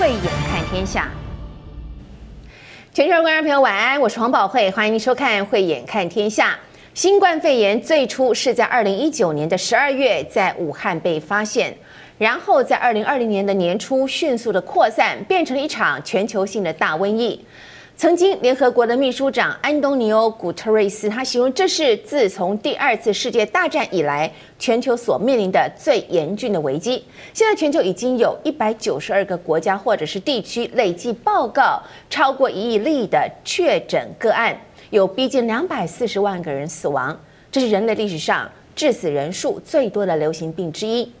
慧眼看天下，全球观众朋友晚安，我是黄宝慧，欢迎您收看《慧眼看天下》。新冠肺炎最初是在二零一九年的十二月在武汉被发现，然后在二零二零年的年初迅速的扩散，变成了一场全球性的大瘟疫。曾经，联合国的秘书长安东尼欧·古特瑞斯他形容这是自从第二次世界大战以来全球所面临的最严峻的危机。现在，全球已经有一百九十二个国家或者是地区累计报告超过一亿例的确诊个案，有逼近两百四十万个人死亡，这是人类历史上致死人数最多的流行病之一。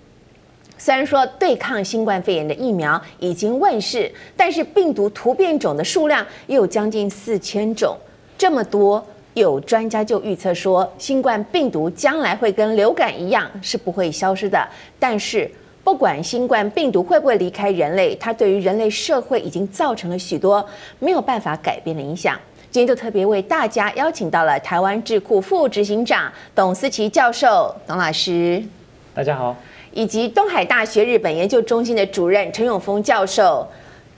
虽然说对抗新冠肺炎的疫苗已经问世，但是病毒突变种的数量也有将近四千种，这么多，有专家就预测说，新冠病毒将来会跟流感一样是不会消失的。但是不管新冠病毒会不会离开人类，它对于人类社会已经造成了许多没有办法改变的影响。今天就特别为大家邀请到了台湾智库副执行长董思齐教授，董老师，大家好。以及东海大学日本研究中心的主任陈永峰教授，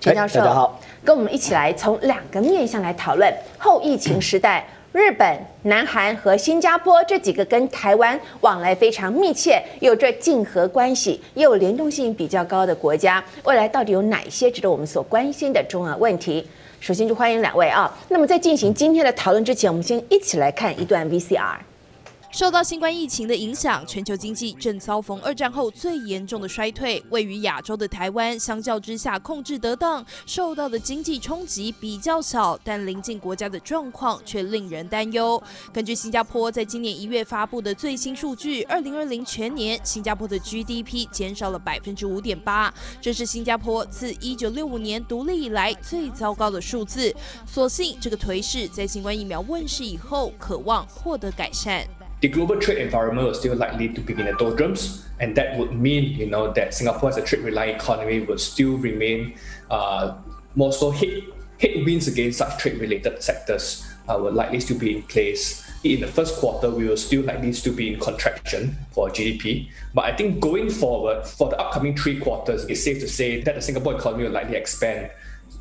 陈教授，大家好，跟我们一起来从两个面向来讨论后疫情时代，日本、南韩和新加坡这几个跟台湾往来非常密切、有着竞合关系、又有联动性比较高的国家，未来到底有哪些值得我们所关心的重要问题？首先就欢迎两位啊。那么在进行今天的讨论之前，我们先一起来看一段 VCR。受到新冠疫情的影响，全球经济正遭逢二战后最严重的衰退。位于亚洲的台湾，相较之下控制得当，受到的经济冲击比较小，但邻近国家的状况却令人担忧。根据新加坡在今年一月发布的最新数据，二零二零全年新加坡的 GDP 减少了百分之五点八，这是新加坡自一九六五年独立以来最糟糕的数字。所幸这个颓势在新冠疫苗问世以后，渴望获得改善。The global trade environment was still likely to be in the doldrums, and that would mean, you know, that Singapore as a trade-reliant economy would still remain uh, more so hit, headwinds against such trade-related sectors uh, would likely still be in place. In the first quarter, we will still likely still be in contraction for GDP. But I think going forward, for the upcoming three quarters, it's safe to say that the Singapore economy will likely expand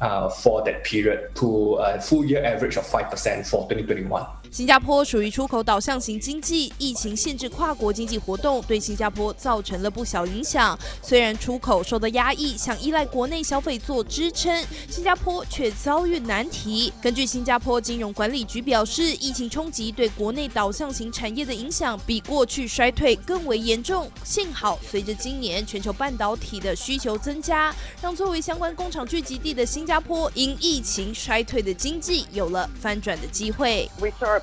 uh, for that period to a full year average of 5% for 2021. 新加坡属于出口导向型经济，疫情限制跨国经济活动，对新加坡造成了不小影响。虽然出口受到压抑，想依赖国内消费做支撑，新加坡却遭遇难题。根据新加坡金融管理局表示，疫情冲击对国内导向型产业的影响比过去衰退更为严重。幸好，随着今年全球半导体的需求增加，让作为相关工厂聚集地的新加坡因疫情衰退的经济有了翻转的机会。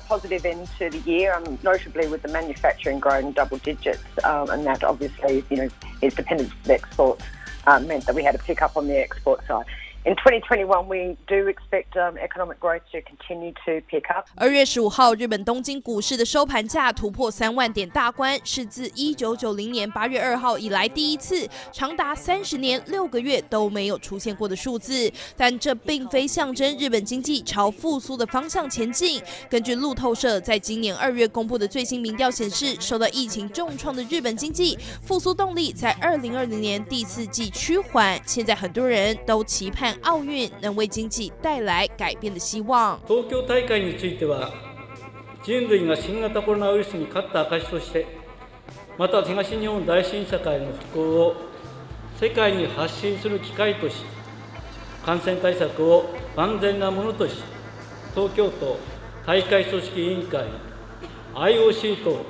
positive into the year, um, notably with the manufacturing growing double digits, um, and that obviously, you know, is dependent on exports, um, meant that we had to pick up on the export side. In 2021, we do expect economic growth to continue to pick up. 二月十五号，日本东京股市的收盘价突破三万点大关，是自一九九零年八月二号以来第一次长达三十年六个月都没有出现过的数字。但这并非象征日本经济朝复苏的方向前进。根据路透社在今年二月公布的最新民调显示，受到疫情重创的日本经济复苏动力在二零二零年第四季趋缓。现在很多人都期盼。奥运能为经济带来改变的希望。东京大会については、人类が新型コロナウイルスに胜った证として、また东日本大震灾からの复兴を世界に発信する机会とし、感染対策を万全なものとし、东京都大会组织委员会、IOC と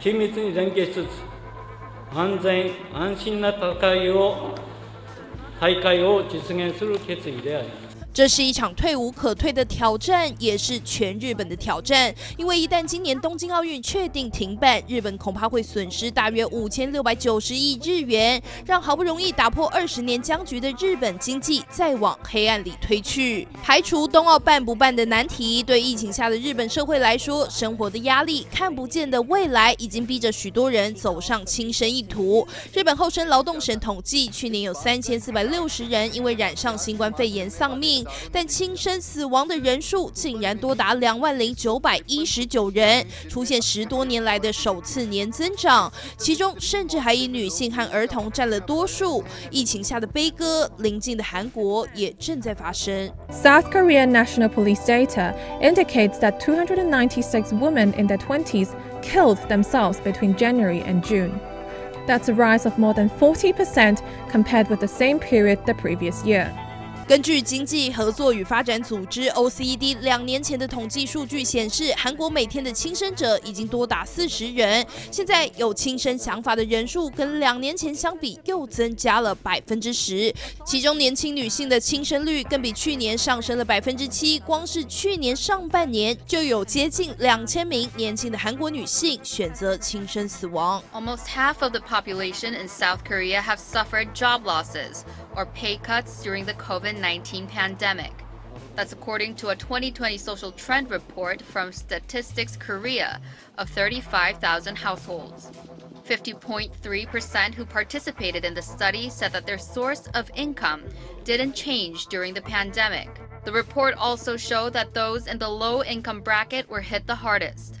紧密に连携しつつ、安全安心な大会を大会を実現する決意であります。这是一场退无可退的挑战，也是全日本的挑战。因为一旦今年东京奥运确定停办，日本恐怕会损失大约五千六百九十亿日元，让好不容易打破二十年僵局的日本经济再往黑暗里推去。排除冬奥办不办的难题，对疫情下的日本社会来说，生活的压力、看不见的未来，已经逼着许多人走上轻生一途。日本厚生劳动省统计，去年有三千四百六十人因为染上新冠肺炎丧命。但轻生死亡的人数竟然多达两万零九百一十九人，出现十多年来的首次年增长。其中甚至还以女性和儿童占了多数。疫情下的悲歌，邻近的韩国也正在发生。South Korea National Police data indicates that 296 women in their 20s killed themselves between January and June. That's a rise of more than 40% compared with the same period the previous year. 根据经济合作与发展组织 （OECD） 两年前的统计数据显示，韩国每天的轻生者已经多达四十人。现在有轻生想法的人数跟两年前相比又增加了百分之十，其中年轻女性的轻生率更比去年上升了百分之七。光是去年上半年就有接近两千名年轻的韩国女性选择轻生死亡。Almost half of the population in South Korea have suffered job losses or pay cuts during the COVID 19 pandemic. That's according to a 2020 social trend report from Statistics Korea of 35,000 households. 50.3% who participated in the study said that their source of income didn't change during the pandemic. The report also showed that those in the low income bracket were hit the hardest.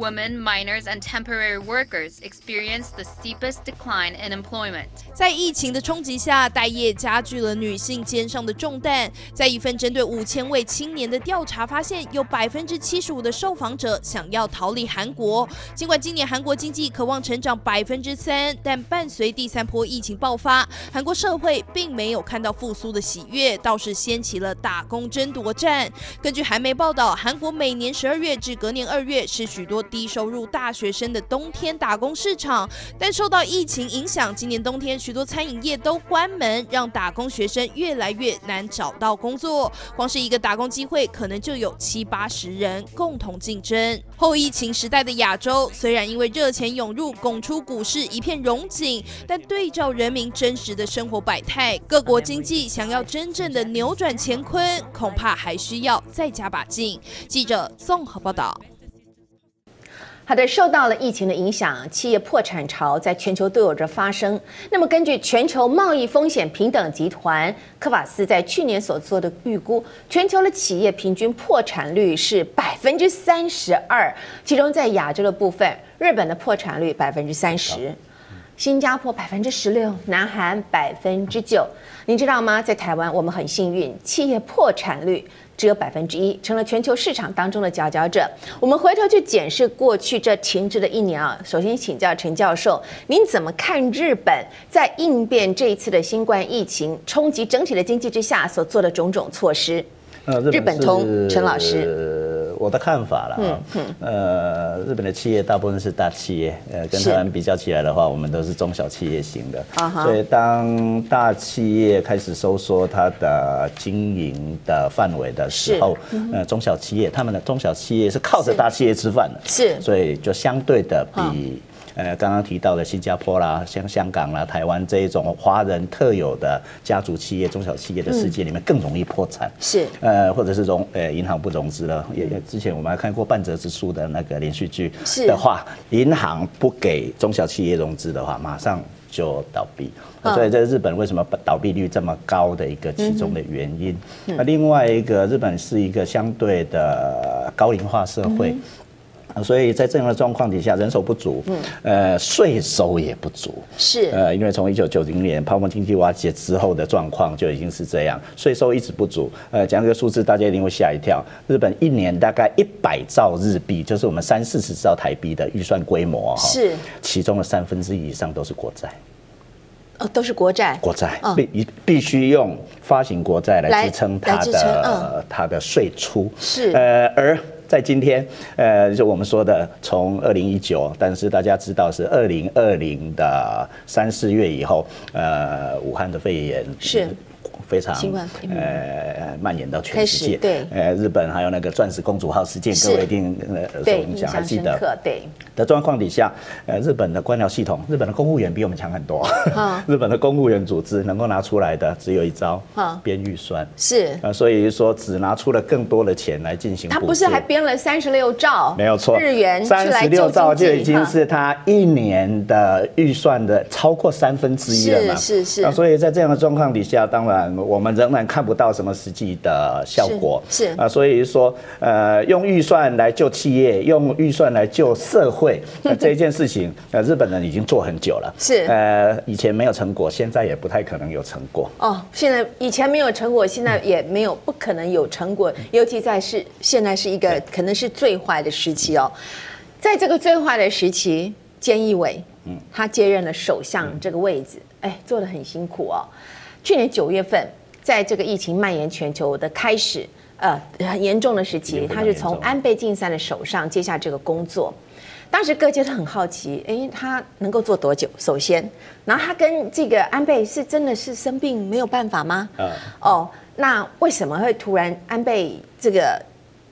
Women, minors, and temporary workers experienced the steepest decline in employment. 在疫情的冲击下，待业加剧了女性肩上的重担。在一份针对五千位青年的调查发现，有百分之七十五的受访者想要逃离韩国。尽管今年韩国经济渴望成长百分之三，但伴随第三波疫情爆发，韩国社会并没有看到复苏的喜悦，倒是掀起了打工争夺战。根据韩媒报道，韩国每年十二月至隔年二月是许多低收入大学生的冬天打工市场，但受到疫情影响，今年冬天许多餐饮业都关门，让打工学生越来越难找到工作。光是一个打工机会，可能就有七八十人共同竞争。后疫情时代的亚洲，虽然因为热钱涌入，拱出股市一片荣景，但对照人民真实的生活百态，各国经济想要真正的扭转乾坤，恐怕还需要再加把劲。记者综合报道。好的，受到了疫情的影响，企业破产潮在全球都有着发生。那么，根据全球贸易风险平等集团科瓦斯在去年所做的预估，全球的企业平均破产率是百分之三十二。其中，在亚洲的部分，日本的破产率百分之三十，新加坡百分之十六，南韩百分之九。您知道吗？在台湾，我们很幸运，企业破产率。只有百分之一，成了全球市场当中的佼佼者。我们回头去检视过去这停滞的一年啊，首先请教陈教授，您怎么看日本在应变这一次的新冠疫情冲击整体的经济之下所做的种种措施？呃，日本通陈老师。我的看法了啊，呃，日本的企业大部分是大企业，呃，跟台湾比较起来的话，我们都是中小企业型的，所以当大企业开始收缩它的经营的范围的时候，呃，中小企业他们的中小企业是靠着大企业吃饭的，是，所以就相对的比。呃，刚刚提到的新加坡啦、像香港啦、台湾这一种华人特有的家族企业、中小企业的世界里面，更容易破产。是，呃，或者是融呃银行不融资了。也之前我们还看过半泽直树的那个连续剧的话，银行不给中小企业融资的话，马上就倒闭。所以这是日本为什么倒闭率这么高的一个其中的原因。那另外一个，日本是一个相对的高龄化社会。所以在这样的状况底下，人手不足，嗯，呃，税收也不足，是，呃，因为从一九九零年泡沫经济瓦解之后的状况就已经是这样，税收一直不足。呃，讲这个数字，大家一定会吓一跳。日本一年大概一百兆日币，就是我们三四十兆台币的预算规模，是，其中的三分之一以上都是国债，哦，都是国债，国债必必必须用发行国债来支撑它的它的税出，是，呃，而。在今天，呃，就我们说的，从二零一九，但是大家知道是二零二零的三四月以后，呃，武汉的肺炎是。非常呃蔓延到全世界，对，呃，日本还有那个钻石公主号事件，各位一定呃所印象还记得，对。的状况底下，呃，日本的官僚系统，日本的公务员比我们强很多，日本的公务员组织能够拿出来的只有一招，编预算。是，呃，所以说只拿出了更多的钱来进行，他不是还编了三十六兆，没有错，日元三十六兆就已经是他一年的预算的超过三分之一了嘛，是是是，所以在这样的状况底下，当然。我们仍然看不到什么实际的效果。是啊，所以说，呃，用预算来救企业，用预算来救社会，这一件事情，呃，日本人已经做很久了。是，呃，以前没有成果，现在也不太可能有成果。哦，现在以前没有成果，现在也没有，不可能有成果，尤其在是现在是一个可能是最坏的时期哦。在这个最坏的时期，菅义伟，嗯，他接任了首相这个位置，哎，做的很辛苦哦。去年九月份，在这个疫情蔓延全球的开始，呃，很严重的时期，他是从安倍晋三的手上接下这个工作。当时各界都很好奇，哎，他能够做多久？首先，然后他跟这个安倍是真的是生病没有办法吗？嗯，哦，那为什么会突然安倍这个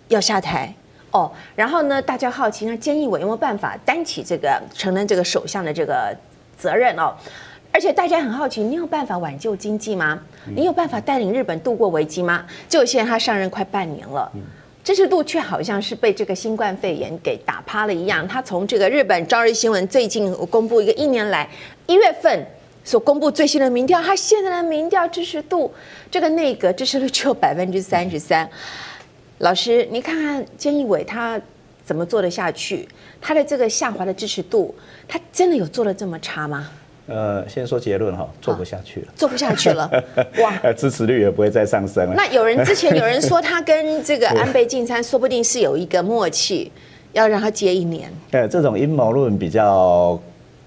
要下台？哦，然后呢，大家好奇，那菅义伟有没有办法担起这个承担这个首相的这个责任哦？而且大家很好奇，你有办法挽救经济吗？你有办法带领日本度过危机吗？就现在他上任快半年了，支持度却好像是被这个新冠肺炎给打趴了一样。他从这个日本朝日新闻最近公布一个一年来一月份所公布最新的民调，他现在的民调支持度，这个内阁支持率只有百分之三十三。老师，你看看菅义伟他怎么做得下去？他的这个下滑的支持度，他真的有做的这么差吗？呃，先说结论哈，做不下去了，做不下去了，哇，支持率也不会再上升了。那有人之前有人 说他跟这个安倍晋三说不定是有一个默契，要让他接一年。呃，这种阴谋论比较。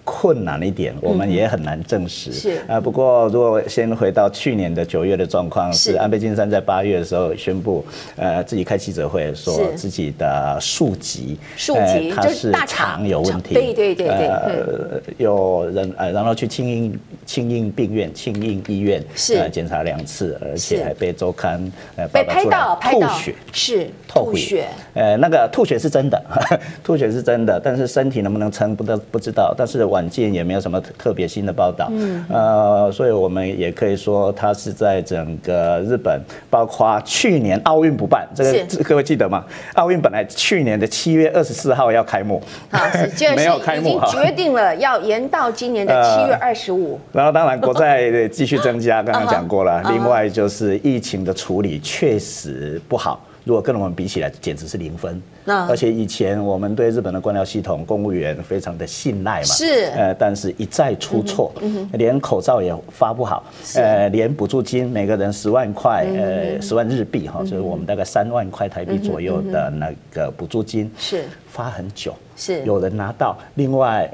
困难一点，我们也很难证实。嗯、是。啊，不过如果先回到去年的九月的状况，是安倍晋三在八月的时候宣布，呃，自己开记者会说自己的庶吉，庶吉他是肠有问题，对对对对，呃，有人呃，然后去庆应庆应病院、庆应医院是。检查两次，而且还被周刊呃报道出来吐血，是吐血，呃，那个吐血是真的，吐血是真的，但是身体能不能撑不得不知道，但是晚间也没有什么特别新的报道，嗯，呃，所以我们也可以说，它是在整个日本，包括去年奥运不办，这个各位记得吗？奥运本来去年的七月二十四号要开幕，好，没有开幕，已经决定了要延到今年的七月二十五。然后当然国债继续增加，刚刚讲过了，另外就是疫情的处理确实不好。如果跟我们比起来，简直是零分。而且以前我们对日本的官僚系统、公务员非常的信赖嘛，是。呃，但是一再出错，连口罩也发不好，呃，连补助金每个人十万块，呃，十万日币哈，就是我们大概三万块台币左右的那个补助金，是。发很久，是。有人拿到，另外。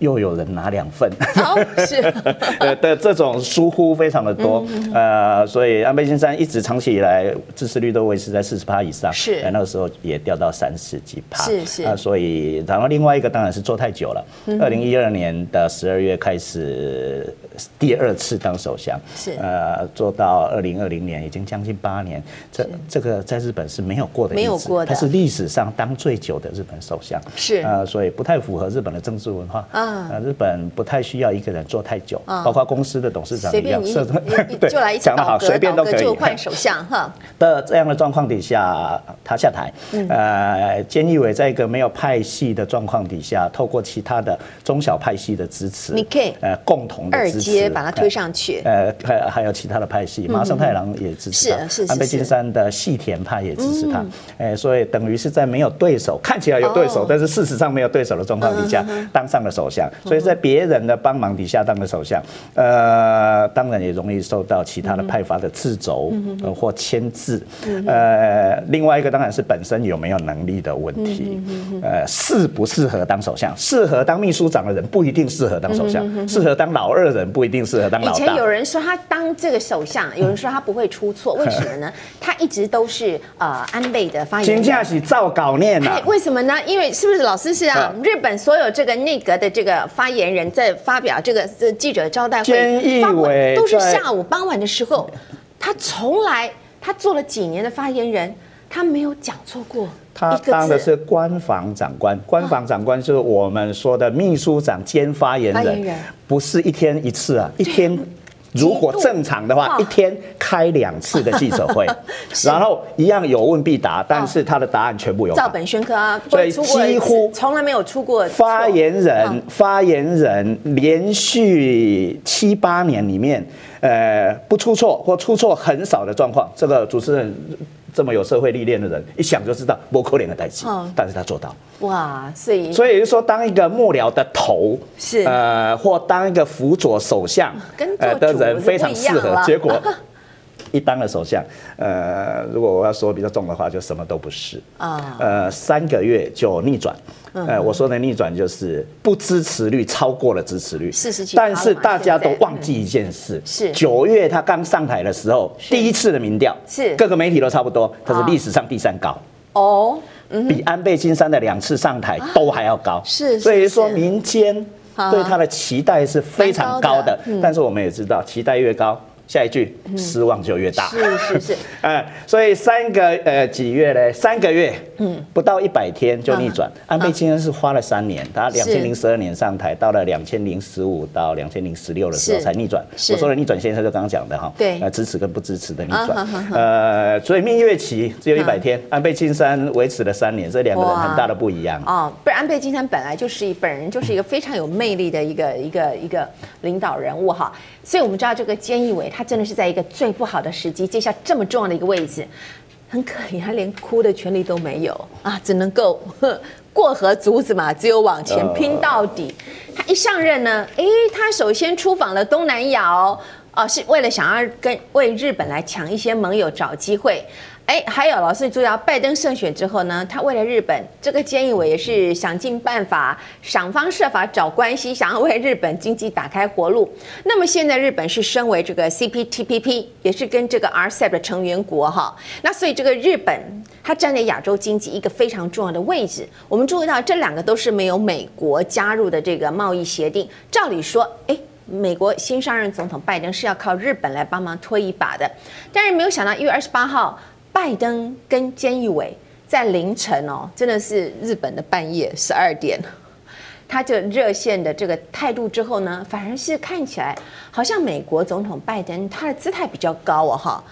又有人拿两份，好是，呃的这种疏忽非常的多，呃，所以安倍晋三一直长期以来支持率都维持在四十趴以上，是，那个时候也掉到三十几趴，是是，啊，所以然后另外一个当然是做太久了，二零一二年的十二月开始第二次当首相，是，呃，做到二零二零年已经将近八年，这这个在日本是没有过的，没有过的，他是历史上当最久的日本首相，是，呃，所以不太符合日本的政治文化。啊。啊，日本不太需要一个人做太久，包括公司的董事长一样，随便对，就来一讲的好，随便都可以就换首相哈。的这样的状况底下，他下台。呃，菅义伟在一个没有派系的状况底下，透过其他的中小派系的支持，你可以呃共同的支持，把他推上去。呃，还还有其他的派系，麻生太郎也支持他，安倍晋三的细田派也支持他。哎，所以等于是在没有对手，看起来有对手，但是事实上没有对手的状况底下，当上了首相。所以在别人的帮忙底下当了首相，呃，当然也容易受到其他的派阀的掣肘或牵制。呃，另外一个当然是本身有没有能力的问题。呃，适不适合当首相？适合当秘书长的人不一定适合当首相，适合当老二的人不一定适合当老大。以前有人说他当这个首相，有人说他不会出错，为什么呢？他一直都是呃安倍的发言人。请假是照稿念啊。为什么呢？因为是不是老师是啊？日本所有这个内阁的这个。发言人在发表这个记者招待会，都是下午傍晚的时候。他从来他做了几年的发言人，他没有讲错过。他当的是官房长官，官房长官就是我们说的秘书长兼发言人，不是一天一次啊，一天如果正常的话，一天开两次的记者会，然后一样有问必答，但是他的答案全部有照本宣科啊，所以几乎从来没有出过。发言人，发言人连续七八年里面，呃，不出错或出错很少的状况，这个主持人。这么有社会历练的人，一想就知道不可怜的代志，但是他做到。哇，所以所以就说，当一个幕僚的头是呃，或当一个辅佐首相呃的人非常适合，结果。一当了首相，呃，如果我要说比较重的话，就什么都不是。啊。呃，三个月就逆转，呃，我说的逆转就是不支持率超过了支持率。但是大家都忘记一件事，是。九月他刚上台的时候，第一次的民调是。各个媒体都差不多，他是历史上第三高。哦，比安倍晋三的两次上台都还要高，是。所以说民间对他的期待是非常高的，但是我们也知道，期待越高。下一句失望就越大，是是是，呃，所以三个呃几月呢？三个月，嗯，不到一百天就逆转。安倍晋三是花了三年，他两千零十二年上台，到了两千零十五到两千零十六的时候才逆转。我说的逆转先生就刚刚讲的哈，对，呃，支持跟不支持的逆转，呃，所以蜜月期只有一百天，安倍晋三维持了三年，这两个人很大的不一样。哦，不是，安倍晋三本来就是本人就是一个非常有魅力的一个一个一个领导人物哈，所以我们知道这个菅义伟他。真的是在一个最不好的时机接下这么重要的一个位置，很可怜，他连哭的权利都没有 啊，只能够过河卒子嘛，只有往前拼到底。他一上任呢，诶，他首先出访了东南亚哦，哦，是为了想要跟为日本来抢一些盟友，找机会。哎，还有老师注意到，拜登胜选之后呢，他为了日本，这个菅义伟也是想尽办法、想方设法找关系，想要为日本经济打开活路。那么现在日本是身为这个 CPTPP，也是跟这个 RCEP 的成员国哈，那所以这个日本它站在亚洲经济一个非常重要的位置。我们注意到这两个都是没有美国加入的这个贸易协定。照理说，哎，美国新上任总统拜登是要靠日本来帮忙推一把的，但是没有想到一月二十八号。拜登跟菅义伟在凌晨哦，真的是日本的半夜十二点，他就热线的这个态度之后呢，反而是看起来好像美国总统拜登他的姿态比较高哦哈。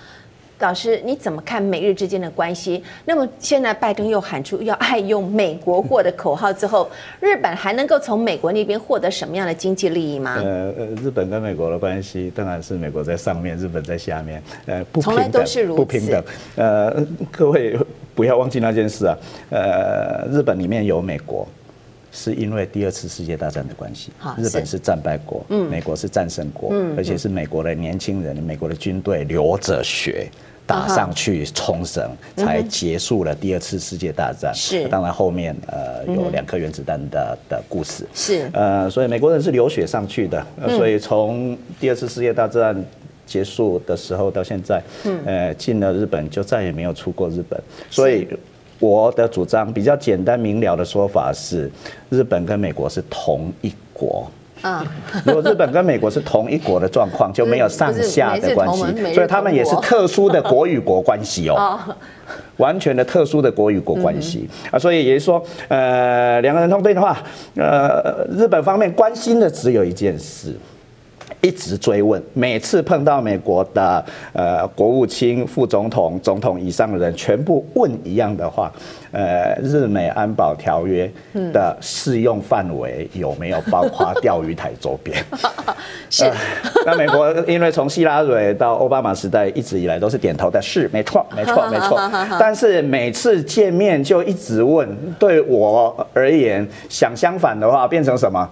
老师，你怎么看美日之间的关系？那么现在拜登又喊出要爱用美国货的口号之后，日本还能够从美国那边获得什么样的经济利益吗？呃呃，日本跟美国的关系当然是美国在上面，日本在下面，呃，不从来都是如此，不平等。呃，各位不要忘记那件事啊，呃，日本里面有美国，是因为第二次世界大战的关系，日本是战败国，嗯，美国是战胜国，嗯，而且是美国的年轻人，美国的军队流着血。打上去冲绳，才结束了第二次世界大战。是，当然后面呃有两颗原子弹的的故事。是，呃，所以美国人是流血上去的。所以从第二次世界大战结束的时候到现在，呃，进了日本就再也没有出过日本。所以我的主张比较简单明了的说法是，日本跟美国是同一国。啊，如果日本跟美国是同一国的状况，就没有上下的关系，所以他们也是特殊的国与国关系哦，完全的特殊的国与国关系。啊，所以也就是说，呃，两个人通电的话，呃，日本方面关心的只有一件事。一直追问，每次碰到美国的呃国务卿、副总统、总统以上的人，全部问一样的话，呃，日美安保条约的适用范围有没有包括钓鱼台周边？是、呃。那美国因为从希拉蕊到奥巴马时代一直以来都是点头的，是没错，没错，没错。但是每次见面就一直问，对我而言想相反的话，变成什么？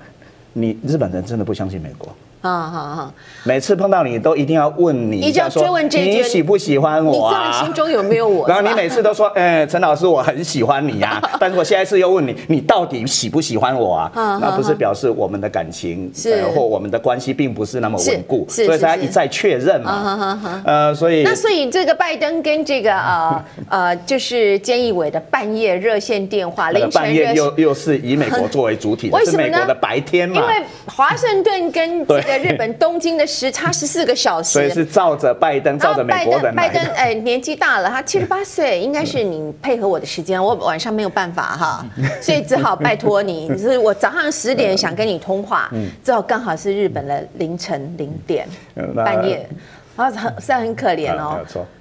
你日本人真的不相信美国？啊好好，每次碰到你都一定要问你，你就要追问这句，你喜不喜欢我啊？你心中有没有我？然后你每次都说，哎，陈老师，我很喜欢你呀。但是我下一次又问你，你到底喜不喜欢我啊？那不是表示我们的感情是或我们的关系并不是那么稳固，所以才一再确认嘛。呃，所以那所以这个拜登跟这个呃 呃，就是菅义伟的半夜热线电话，凌晨半夜又又是以美国作为主体的，是美国的白天嘛？因为华盛顿跟这个。个日本东京的时差 十四个小时，所以是照着拜登，照着美国人拜登，拜登哎，年纪大了，他七十八岁，应该是你配合我的时间，我晚上没有办法哈，所以只好拜托你。就是我早上十点想跟你通话，正好刚好是日本的凌晨零点半夜，然后很虽然很可怜哦。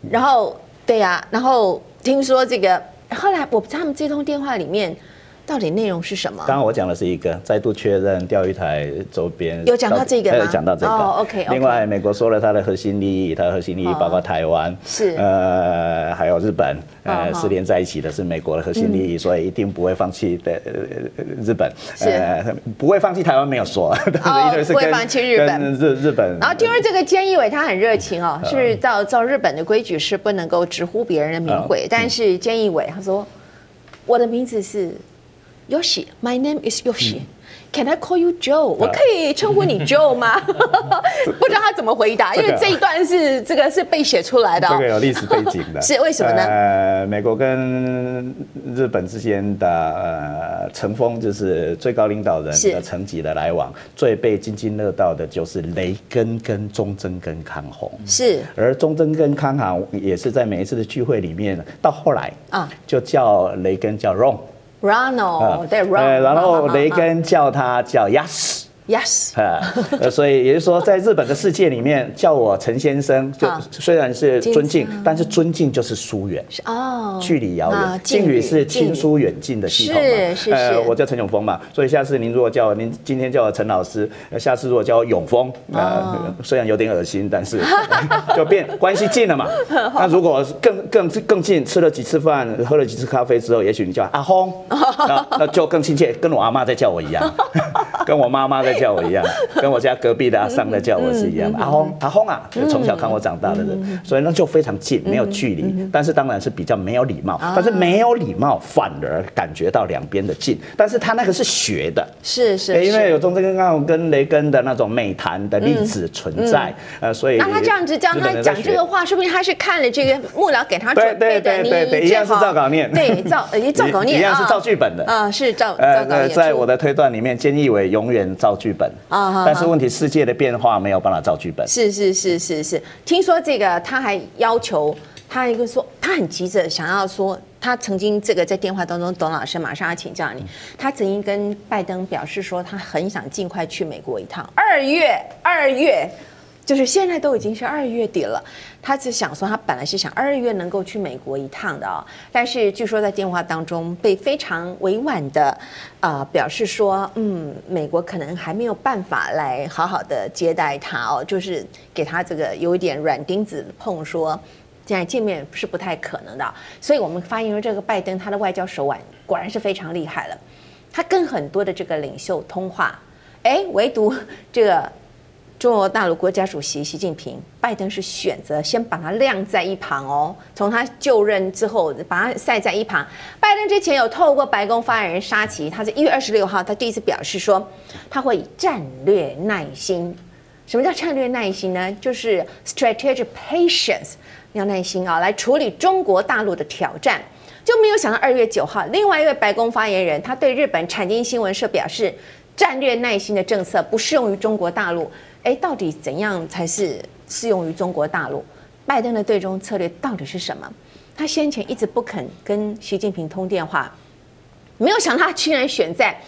然后对呀，然后听说这个，后来我他们这通电话里面。到底内容是什么？刚刚我讲的是一个再度确认钓鱼台周边有讲到这个吗？有讲到这个。哦，OK。另外，美国说了它的核心利益，它的核心利益包括台湾，是呃，还有日本，呃，是连在一起的，是美国的核心利益，所以一定不会放弃的日本。是不会放弃台湾，没有说，但是不会放弃日本。日日本。然后听说这个菅义伟他很热情哦，是照照日本的规矩是不能够直呼别人的名讳，但是菅义伟他说我的名字是。Yoshi, my name is Yoshi. Can I call you Joe？我可以称呼你 Joe 吗？不知道他怎么回答，因为这一段是这个是被写出来的，这个有历史背景的。是为什么呢？呃，美国跟日本之间的呃层峰，就是最高领导人的层级的来往，最被津津乐道的就是雷根跟中曾跟康弘。是，而中曾跟康弘也是在每一次的聚会里面，到后来啊，就叫雷根叫 Ron。Ronald，对然后雷根叫他叫 Yas。Yes，呃，所以也就是说，在日本的世界里面，叫我陈先生，就虽然是尊敬，但是尊敬就是疏远，哦，距离遥远。敬语是亲疏远近的系统嘛？是是是。呃，我叫陈永峰嘛，所以下次您如果叫我，您今天叫我陈老师，下次如果叫我永丰，呃，虽然有点恶心，但是 就变关系近了嘛。那如果更更更近，吃了几次饭，喝了几次咖啡之后，也许你叫阿轰，那 那就更亲切，跟我阿妈在叫我一样，跟我妈妈在。叫我一样，跟我家隔壁的阿桑在叫我是一样。阿轰，阿轰啊，从小看我长大的人，所以那就非常近，没有距离。但是当然是比较没有礼貌，但是没有礼貌反而感觉到两边的近。但是他那个是学的，是是，因为有中曾根康跟雷根的那种美谈的例子存在，呃，所以那他这样子教他讲这个话，说不定他是看了这个幕僚给他准备的，对对对对，一样是照稿念，对照呃照稿念，一样是照剧本的啊，是照照稿念。在我的推断里面，菅义伟永远照剧本啊，但是问题世界的变化没有办法造剧本。是是是是是，听说这个他还要求他一个说，他很急着想要说，他曾经这个在电话当中，董老师马上要请教你，他曾经跟拜登表示说，他很想尽快去美国一趟，二月二月。就是现在都已经是二月底了，他只想说，他本来是想二月能够去美国一趟的哦，但是据说在电话当中被非常委婉的，呃，表示说，嗯，美国可能还没有办法来好好的接待他哦，就是给他这个有一点软钉子碰，说现在见面是不太可能的，所以我们发现说这个拜登他的外交手腕果然是非常厉害了，他跟很多的这个领袖通话，哎，唯独这个。中国大陆国家主席习近平，拜登是选择先把他晾在一旁哦。从他就任之后，把他晒在一旁。拜登之前有透过白宫发言人沙奇，他在一月二十六号，他第一次表示说，他会以战略耐心。什么叫战略耐心呢？就是 strategic patience，要耐心啊，来处理中国大陆的挑战。就没有想到二月九号，另外一位白宫发言人，他对日本产经新闻社表示，战略耐心的政策不适用于中国大陆。哎，到底怎样才是适用于中国大陆？拜登的对中策略到底是什么？他先前一直不肯跟习近平通电话，没有想到他居然选在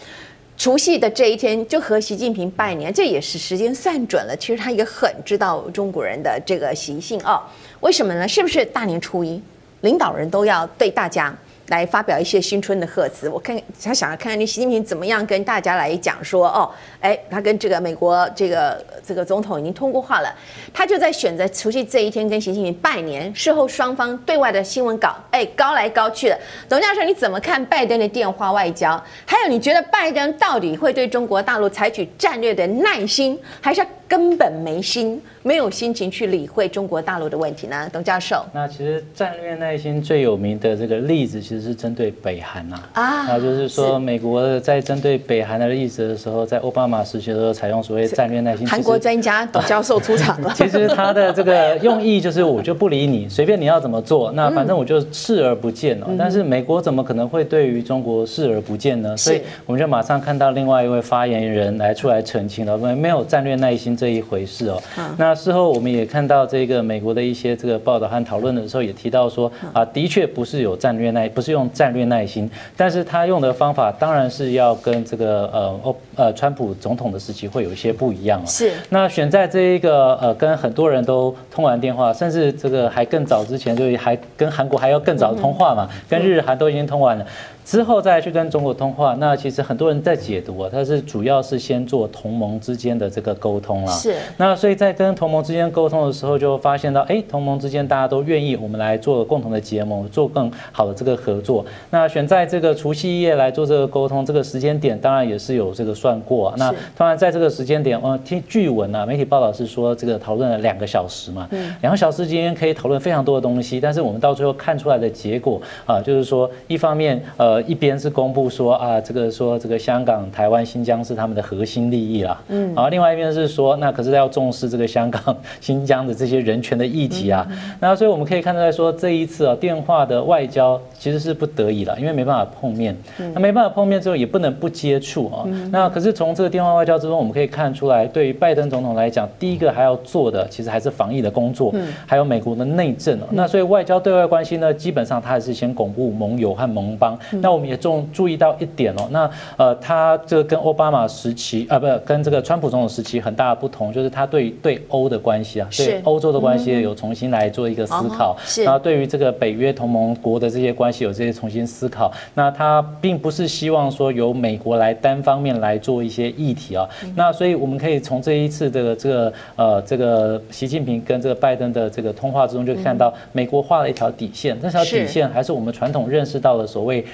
除夕的这一天就和习近平拜年，这也是时间算准了。其实他也很知道中国人的这个习性哦。为什么呢？是不是大年初一，领导人都要对大家？来发表一些新春的贺词，我看他想要看看你习近平怎么样跟大家来讲说哦，哎，他跟这个美国这个这个总统已经通过话了，他就在选择除夕这一天跟习近平拜年，事后双方对外的新闻稿，哎，高来高去的。董教授，你怎么看拜登的电话外交？还有，你觉得拜登到底会对中国大陆采取战略的耐心，还是根本没心？没有心情去理会中国大陆的问题呢，董教授。那其实战略耐心最有名的这个例子，其实是针对北韩呐。啊，那就是说美国在针对北韩的例子的时候，在奥巴马时期的时候采用所谓战略耐心。韩国专家 董教授出场了。其实他的这个用意就是，我就不理你，随便你要怎么做，那反正我就视而不见了。但是美国怎么可能会对于中国视而不见呢？所以我们就马上看到另外一位发言人来出来澄清了，没没有战略耐心这一回事哦。那事后我们也看到这个美国的一些这个报道和讨论的时候，也提到说啊，的确不是有战略耐，不是用战略耐心，但是他用的方法当然是要跟这个呃欧呃川普总统的时期会有一些不一样啊。是。那选在这一个呃跟很多人都通完电话，甚至这个还更早之前就还跟韩国还要更早的通话嘛，跟日韩都已经通完了。之后再去跟中国通话，那其实很多人在解读啊，它是主要是先做同盟之间的这个沟通啦。是。那所以在跟同盟之间沟通的时候，就发现到，哎，同盟之间大家都愿意我们来做共同的结盟，做更好的这个合作。那选在这个除夕夜来做这个沟通，这个时间点当然也是有这个算过。那当然在这个时间点，呃，听据闻啊，媒体报道是说这个讨论了两个小时嘛，嗯，两个小时之间可以讨论非常多的东西，但是我们到最后看出来的结果啊，就是说一方面，呃。一边是公布说啊，这个说这个香港、台湾、新疆是他们的核心利益啦，嗯，然后另外一边是说，那可是要重视这个香港、新疆的这些人权的议题啊，那所以我们可以看出来说，这一次啊电话的外交其实是不得已了，因为没办法碰面，那没办法碰面之后也不能不接触啊，那可是从这个电话外交之中，我们可以看出来，对于拜登总统来讲，第一个还要做的其实还是防疫的工作，还有美国的内政，那所以外交对外关系呢，基本上他还是先巩固盟友和盟邦。那我们也重注意到一点哦，那呃，他这个跟奥巴马时期啊，不跟这个川普总统时期很大的不同，就是他对对欧的关系啊，对欧洲的关系有重新来做一个思考，然后对于这个北约同盟国的这些关系有这些重新思考。那他并不是希望说由美国来单方面来做一些议题啊。那所以我们可以从这一次的这个呃这个习近平跟这个拜登的这个通话之中，就看到美国画了一条底线，这条底线还是我们传统认识到的所谓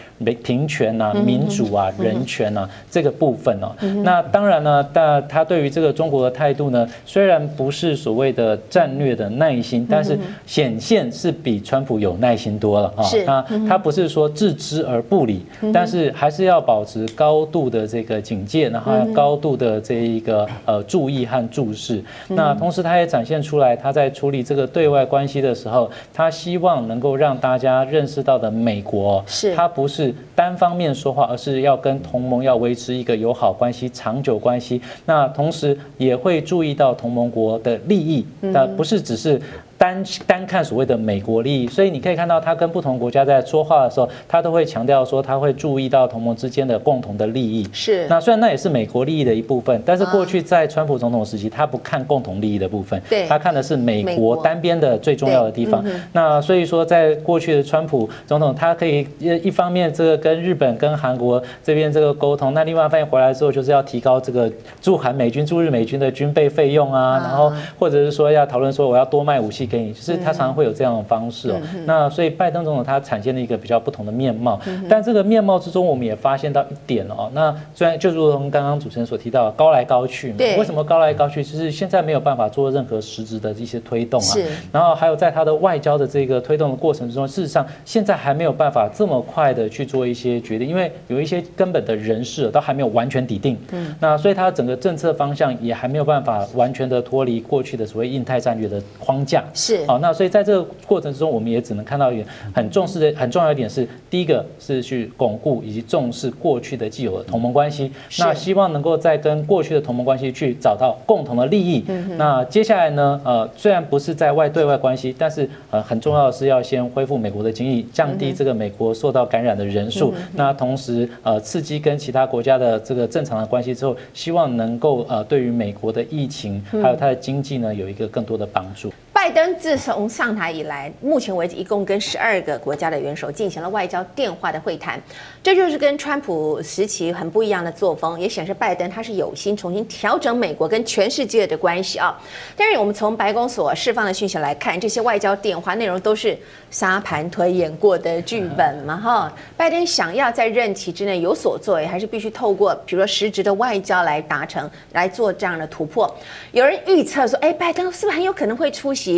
平。人权啊，民主啊，人权啊，这个部分哦，那当然呢，但他对于这个中国的态度呢，虽然不是所谓的战略的耐心，但是显现是比川普有耐心多了啊。那他不是说置之而不理，但是还是要保持高度的这个警戒，然后高度的这一个呃注意和注视。那同时，他也展现出来，他在处理这个对外关系的时候，他希望能够让大家认识到的美国，是。他不是单。方面说话，而是要跟同盟要维持一个友好关系、长久关系。那同时也会注意到同盟国的利益，那不是只是。单单看所谓的美国利益，所以你可以看到他跟不同国家在说话的时候，他都会强调说他会注意到同盟之间的共同的利益。是。那虽然那也是美国利益的一部分，但是过去在川普总统时期，他不看共同利益的部分，对，他看的是美国单边的最重要的地方。那所以说，在过去的川普总统，他可以一方面这个跟日本、跟韩国这边这个沟通，那另外一方面回来之后，就是要提高这个驻韩美军、驻日美军的军备费用啊，然后或者是说要讨论说我要多卖武器。给你，就是他常常会有这样的方式哦。那所以拜登总统他产生了一个比较不同的面貌，但这个面貌之中，我们也发现到一点哦。那虽然就如同刚刚主持人所提到，高来高去嘛，为什么高来高去？就是现在没有办法做任何实质的一些推动啊。然后还有在他的外交的这个推动的过程之中，事实上现在还没有办法这么快的去做一些决定，因为有一些根本的人事都还没有完全抵定。嗯。那所以他整个政策方向也还没有办法完全的脱离过去的所谓印太战略的框架。是，好，那所以在这个过程之中，我们也只能看到一点很重视的、很重要一点是，第一个是去巩固以及重视过去的既有的同盟关系，那希望能够再跟过去的同盟关系去找到共同的利益。那接下来呢，呃，虽然不是在外对外关系，但是呃很重要的是要先恢复美国的经济，降低这个美国受到感染的人数。那同时呃刺激跟其他国家的这个正常的关系之后，希望能够呃对于美国的疫情还有它的经济呢有一个更多的帮助。拜登自从上台以来，目前为止一共跟十二个国家的元首进行了外交电话的会谈，这就是跟川普时期很不一样的作风，也显示拜登他是有心重新调整美国跟全世界的关系啊。但是我们从白宫所释放的讯息来看，这些外交电话内容都是沙盘推演过的剧本嘛，哈。拜登想要在任期之内有所作为，还是必须透过比如说实质的外交来达成，来做这样的突破。有人预测说，哎，拜登是不是很有可能会出席？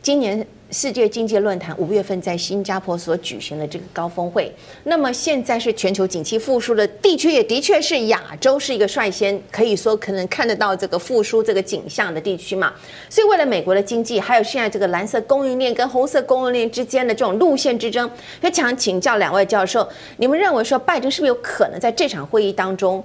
今年世界经济论坛五月份在新加坡所举行的这个高峰会，那么现在是全球景气复苏的地区，也的确是亚洲是一个率先可以说可能看得到这个复苏这个景象的地区嘛。所以为了美国的经济，还有现在这个蓝色供应链跟红色供应链之间的这种路线之争，就想请教两位教授，你们认为说拜登是不是有可能在这场会议当中？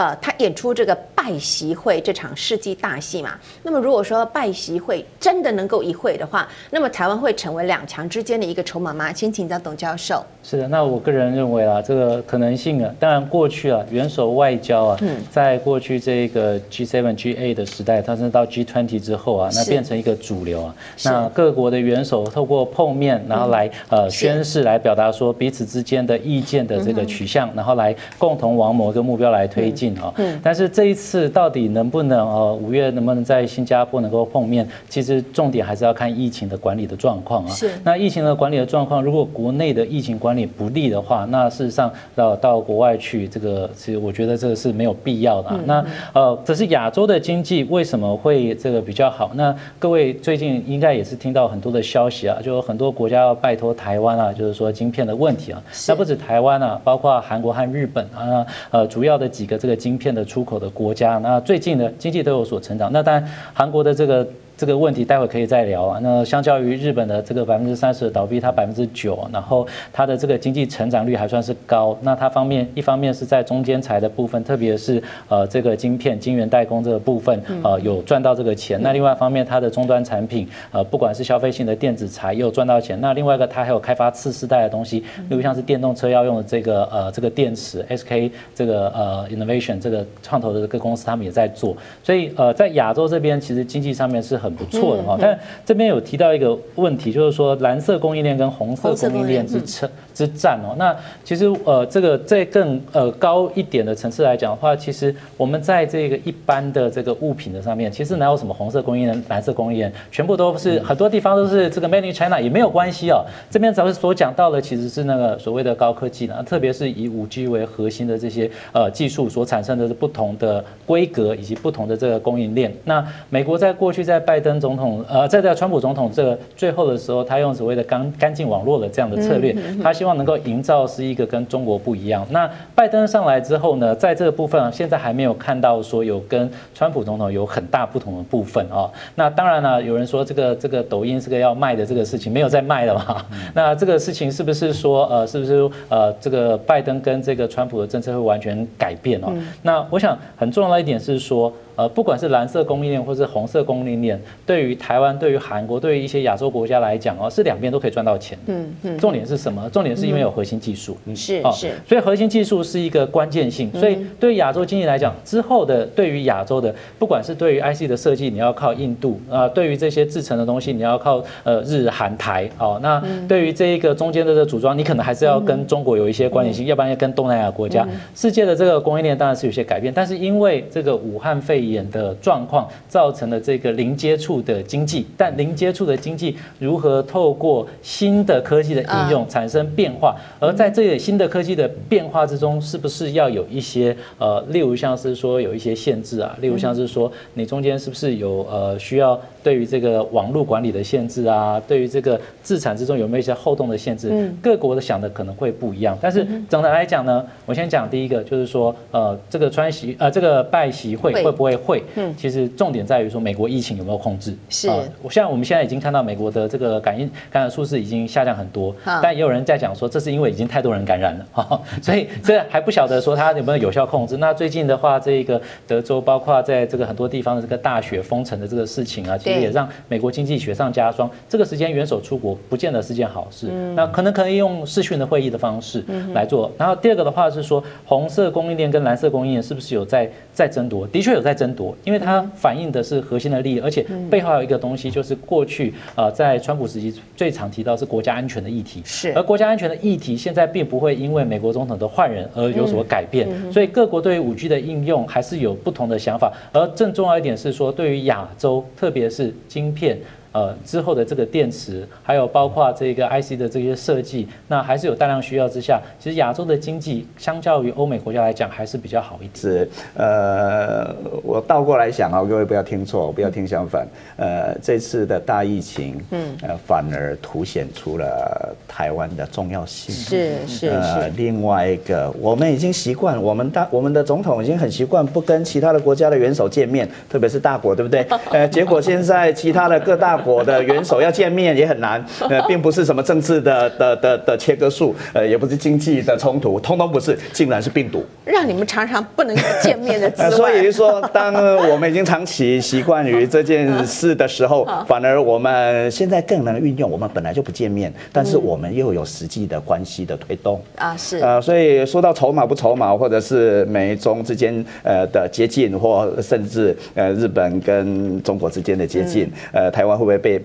呃，他演出这个拜习会这场世纪大戏嘛。那么如果说拜习会真的能够一会的话，那么台湾会成为两强之间的一个筹码吗？先请教董教授。是的，那我个人认为啊，这个可能性啊，当然过去啊，元首外交啊，在过去这个 G7、G8 的时代，它是到 G20 之后啊，那变成一个主流啊。那各国的元首透过碰面，然后来呃宣誓，来表达说彼此之间的意见的这个取向，然后来共同往某个目标来推进啊。但是这一次到底能不能呃五月能不能在新加坡能够碰面，其实重点还是要看疫情的管理的状况啊。是。那疫情的管理的状况，如果国内的疫情管理不利的话，那事实上到到国外去，这个其实我觉得这个是没有必要的啊。那呃，这是亚洲的经济为什么会这个比较好？那各位最近应该也是听到很多的消息啊，就很多国家要拜托台湾啊，就是说晶片的问题啊。那不止台湾啊，包括韩国和日本啊，呃，主要的几个这个晶片的出口的国家，那最近的经济都有所成长。那当然，韩国的这个。这个问题待会可以再聊啊。那相较于日本的这个百分之三十的倒闭，它百分之九，然后它的这个经济成长率还算是高。那它方面一方面是在中间材的部分，特别是呃这个晶片、晶圆代工这个部分，呃有赚到这个钱。那另外一方面，它的终端产品，呃不管是消费性的电子材也有赚到钱。那另外一个，它还有开发次世代的东西，例如像是电动车要用的这个呃这个电池，SK 这个呃 Innovation 这个创投的这个公司，他们也在做。所以呃在亚洲这边，其实经济上面是很。不错的哈，但这边有提到一个问题，就是说蓝色供应链跟红色供应链之称之战哦。那其实呃，这个在更呃高一点的层次来讲的话，其实我们在这个一般的这个物品的上面，其实哪有什么红色供应链、蓝色供应链，全部都是很多地方都是这个 Made in China 也没有关系哦。这边咱们所讲到的其实是那个所谓的高科技呢，特别是以五 G 为核心的这些呃技术所产生的不同的规格以及不同的这个供应链。那美国在过去在拜登总统，呃，在在川普总统这个最后的时候，他用所谓的干干净网络的这样的策略，他希望能够营造是一个跟中国不一样。那拜登上来之后呢，在这个部分现在还没有看到说有跟川普总统有很大不同的部分啊。那当然了，有人说这个这个抖音是个要卖的这个事情，没有在卖了嘛？那这个事情是不是说呃，是不是呃，这个拜登跟这个川普的政策会完全改变哦？那我想很重要的一点是说。呃，不管是蓝色供应链或是红色供应链，对于台湾、对于韩国、对于一些亚洲国家来讲哦，是两边都可以赚到钱。嗯嗯。重点是什么？重点是因为有核心技术。嗯，是是。所以核心技术是一个关键性。所以对于亚洲经济来讲，之后的对于亚洲的，不管是对于 IC 的设计，你要靠印度啊；对于这些制成的东西，你要靠呃日韩台。哦，那对于这一个中间的这个组装，你可能还是要跟中国有一些关联性，要不然要跟东南亚国家。世界的这个供应链当然是有些改变，但是因为这个武汉肺炎。演的状况造成了这个零接触的经济，但零接触的经济如何透过新的科技的应用产生变化？而在这个新的科技的变化之中，是不是要有一些呃，例如像是说有一些限制啊，例如像是说你中间是不是有呃需要对于这个网络管理的限制啊？对于这个自产之中有没有一些后动的限制？各国的想的可能会不一样。但是总的来讲呢，我先讲第一个，就是说呃，这个川习呃这个拜习会会不会？会，嗯，其实重点在于说美国疫情有没有控制。是，我现在我们现在已经看到美国的这个感应感染数字已经下降很多，但也有人在讲说这是因为已经太多人感染了，哈，所以这还不晓得说它有没有有效控制。那最近的话，这个德州包括在这个很多地方的这个大雪封城的这个事情啊，其实也让美国经济雪上加霜。这个时间元首出国不见得是件好事，那可能可以用视讯的会议的方式来做。然后第二个的话是说红色供应链跟蓝色供应链是不是有在在争夺？的确有在争。夺，因为它反映的是核心的利益，而且背后还有一个东西，就是过去呃在川普时期最常提到是国家安全的议题，是而国家安全的议题现在并不会因为美国总统的换人而有所改变，所以各国对于五 G 的应用还是有不同的想法，而更重要一点是说，对于亚洲，特别是晶片。呃，之后的这个电池，还有包括这个 IC 的这些设计，那还是有大量需要之下，其实亚洲的经济相较于欧美国家来讲还是比较好一点。是，呃，我倒过来想啊，各位不要听错，不要听相反。呃，这次的大疫情，嗯，呃，反而凸显出了台湾的重要性。是是是。呃，另外一个，我们已经习惯，我们大我们的总统已经很习惯不跟其他的国家的元首见面，特别是大国，对不对？呃，结果现在其他的各大国的元首要见面也很难，呃，并不是什么政治的的的的切割术，呃，也不是经济的冲突，通通不是，竟然是病毒，让你们常常不能见面的滋味。所以说，当我们已经长期习惯于这件事的时候，反而我们现在更能运用。我们本来就不见面，但是我们又有实际的关系的推动。啊，是。呃，所以说到筹码不筹码，或者是美中之间呃的接近，或甚至呃日本跟中国之间的接近，呃，台湾会不会被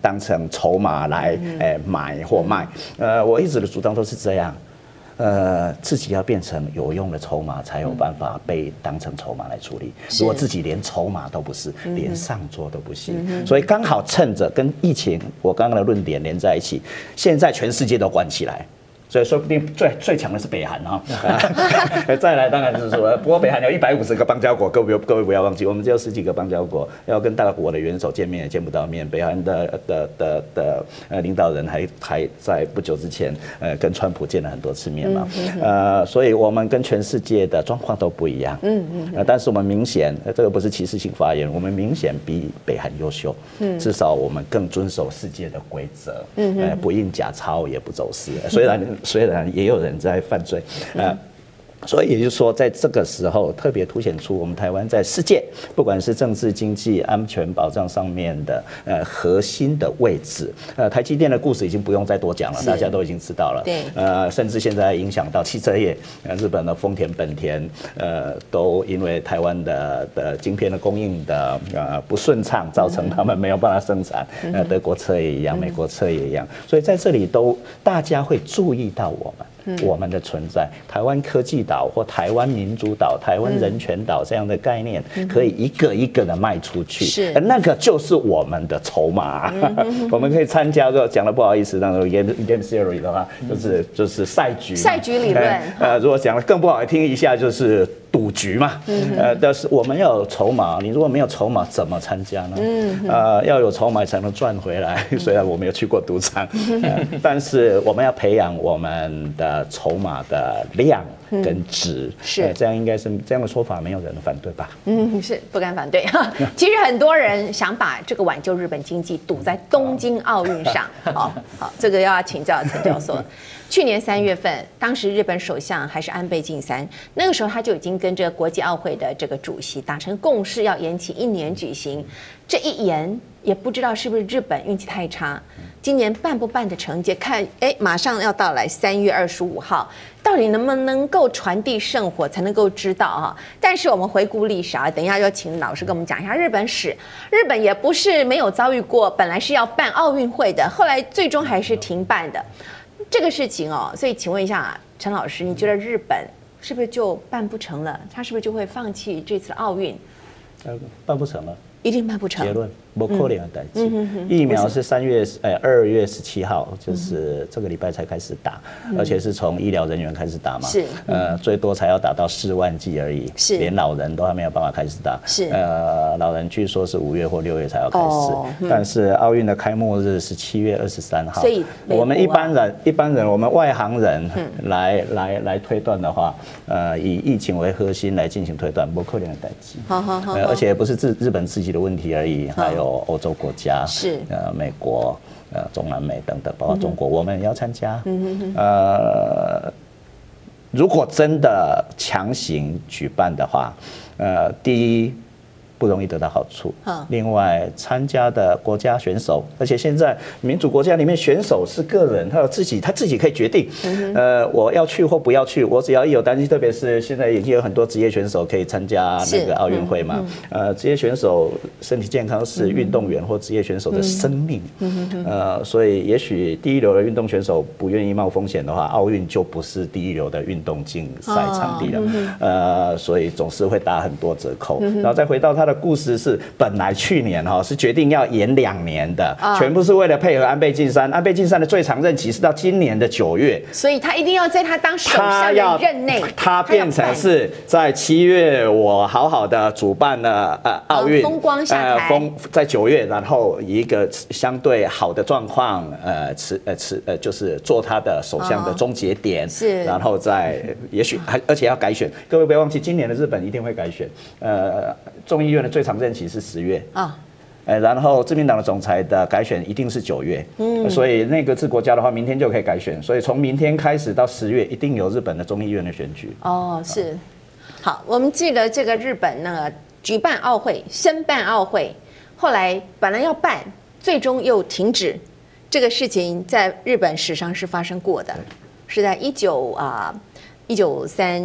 当成筹码来呃买或卖？呃，我一直的主张都是这样。呃，自己要变成有用的筹码，才有办法被当成筹码来处理。如果自己连筹码都不是，连上桌都不行，所以刚好趁着跟疫情，我刚刚的论点连在一起，现在全世界都关起来。所以说不定最最强的是北韩啊，再来当然就是说，不过北韩有一百五十个邦交国，各位各位不要忘记，我们只有十几个邦交国，要跟大国的元首见面也见不到面。北韩的的的的呃领导人还还在不久之前呃跟川普见了很多次面嘛，呃，所以我们跟全世界的状况都不一样，嗯嗯，呃，但是我们明显，这个不是歧视性发言，我们明显比北韩优秀，嗯，至少我们更遵守世界的规则，嗯呃，不印假钞也不走私，虽然。虽然也有人在犯罪，啊。所以也就是说，在这个时候特别凸显出我们台湾在世界，不管是政治、经济、安全保障上面的呃核心的位置。呃，台积电的故事已经不用再多讲了，大家都已经知道了。对。呃，甚至现在影响到汽车业，呃，日本的丰田、本田，呃，都因为台湾的的晶片的供应的呃不顺畅，造成他们没有办法生产。呃，德国车也一样，美国车也一样。所以在这里都大家会注意到我们。我们的存在，台湾科技岛或台湾民主岛、台湾人权岛这样的概念，可以一个一个的卖出去。是，那个就是我们的筹码。我们可以参加，说讲的不好意思，那种 game game theory 的话，就是就是赛局。赛局理论。呃，如果讲的更不好听一下，就是。赌局嘛，呃，但是我们要有筹码，你如果没有筹码，怎么参加呢？嗯，呃，要有筹码才能赚回来。虽然我没有去过赌场，呃，但是我们要培养我们的筹码的量跟值，是，呃，这样应该是这样的说法，没有人反对吧？嗯，是不敢反对。其实很多人想把这个挽救日本经济赌在东京奥运上。好，好，这个要请教陈教授。去年三月份，当时日本首相还是安倍晋三，那个时候他就已经跟这个国际奥会的这个主席达成共识，要延期一年举行。这一延也不知道是不是日本运气太差，今年办不办的成？绩看，哎，马上要到来三月二十五号，到底能不能够传递圣火，才能够知道啊？但是我们回顾历史啊，等一下要请老师跟我们讲一下日本史。日本也不是没有遭遇过，本来是要办奥运会的，后来最终还是停办的。这个事情哦，所以请问一下陈老师，你觉得日本是不是就办不成了？他是不是就会放弃这次奥运？呃，办不成了，一定办不成。结论。不可能的代志，疫苗是三月呃二月十七号，就是这个礼拜才开始打，而且是从医疗人员开始打嘛，是呃最多才要打到四万剂而已，是。连老人都还没有办法开始打，是。呃老人据说是五月或六月才要开始，但是奥运的开幕日是七月二十三号，所以我们一般人一般人我们外行人来来来推断的话，呃以疫情为核心来进行推断，不可能的代志，好好好，而且不是日日本自己的问题而已，还有。欧洲国家是呃美国呃中南美等等，包括中国，我们也要参加。呃，如果真的强行举办的话，呃，第一。不容易得到好处。另外，参加的国家选手，而且现在民主国家里面选手是个人，他有自己，他自己可以决定。呃，我要去或不要去，我只要一有担心，特别是现在已经有很多职业选手可以参加那个奥运会嘛。呃，职业选手身体健康是运动员或职业选手的生命。呃，所以也许第一流的运动选手不愿意冒风险的话，奥运就不是第一流的运动竞赛场地了。呃，所以总是会打很多折扣。然后再回到他。的故事是本来去年哈是决定要延两年的，全部是为了配合安倍晋三。安倍晋三的最长任期是到今年的九月，所以他一定要在他当首相的任内，他变成是在七月我好好的主办了呃奥运，风光下台，风在九月，然后以一个相对好的状况呃持呃持呃就是做他的首相的终结点，是，然后再也许还而且要改选，各位不要忘记今年的日本一定会改选，呃众议院。最长任期是十月。啊，呃，然后自民党的总裁的改选一定是九月，嗯，所以那个治国家的话，明天就可以改选，所以从明天开始到十月，一定有日本的众议院的选举。哦，是，好，我们记得这个日本那个举办奥会，申办奥会，后来本来要办，最终又停止，这个事情在日本史上是发生过的，是在一九啊一九三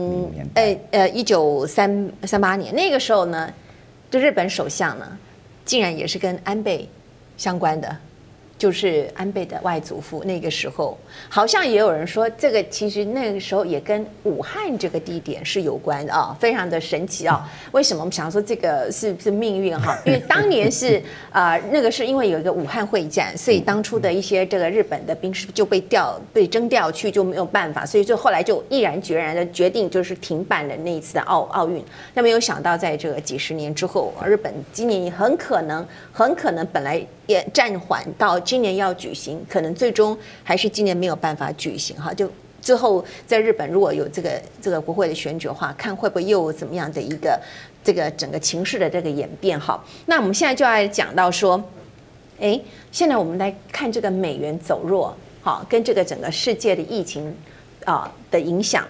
呃呃一九三三八年。那个时候呢，这日本首相呢。竟然也是跟安倍相关的。就是安倍的外祖父，那个时候好像也有人说，这个其实那个时候也跟武汉这个地点是有关的啊、哦，非常的神奇啊、哦！为什么我们想说这个是是命运哈？因为当年是啊、呃，那个是因为有一个武汉会战，所以当初的一些这个日本的兵士就被调被征调去，就没有办法，所以就后来就毅然决然的决定就是停办了那一次的奥奥运。那没有想到，在这个几十年之后，日本今年很可能很可能本来。也暂缓到今年要举行，可能最终还是今年没有办法举行哈。就之后在日本如果有这个这个国会的选举的话，看会不会又怎么样的一个这个整个情势的这个演变哈。那我们现在就要讲到说，哎，现在我们来看这个美元走弱，好，跟这个整个世界的疫情啊的影响，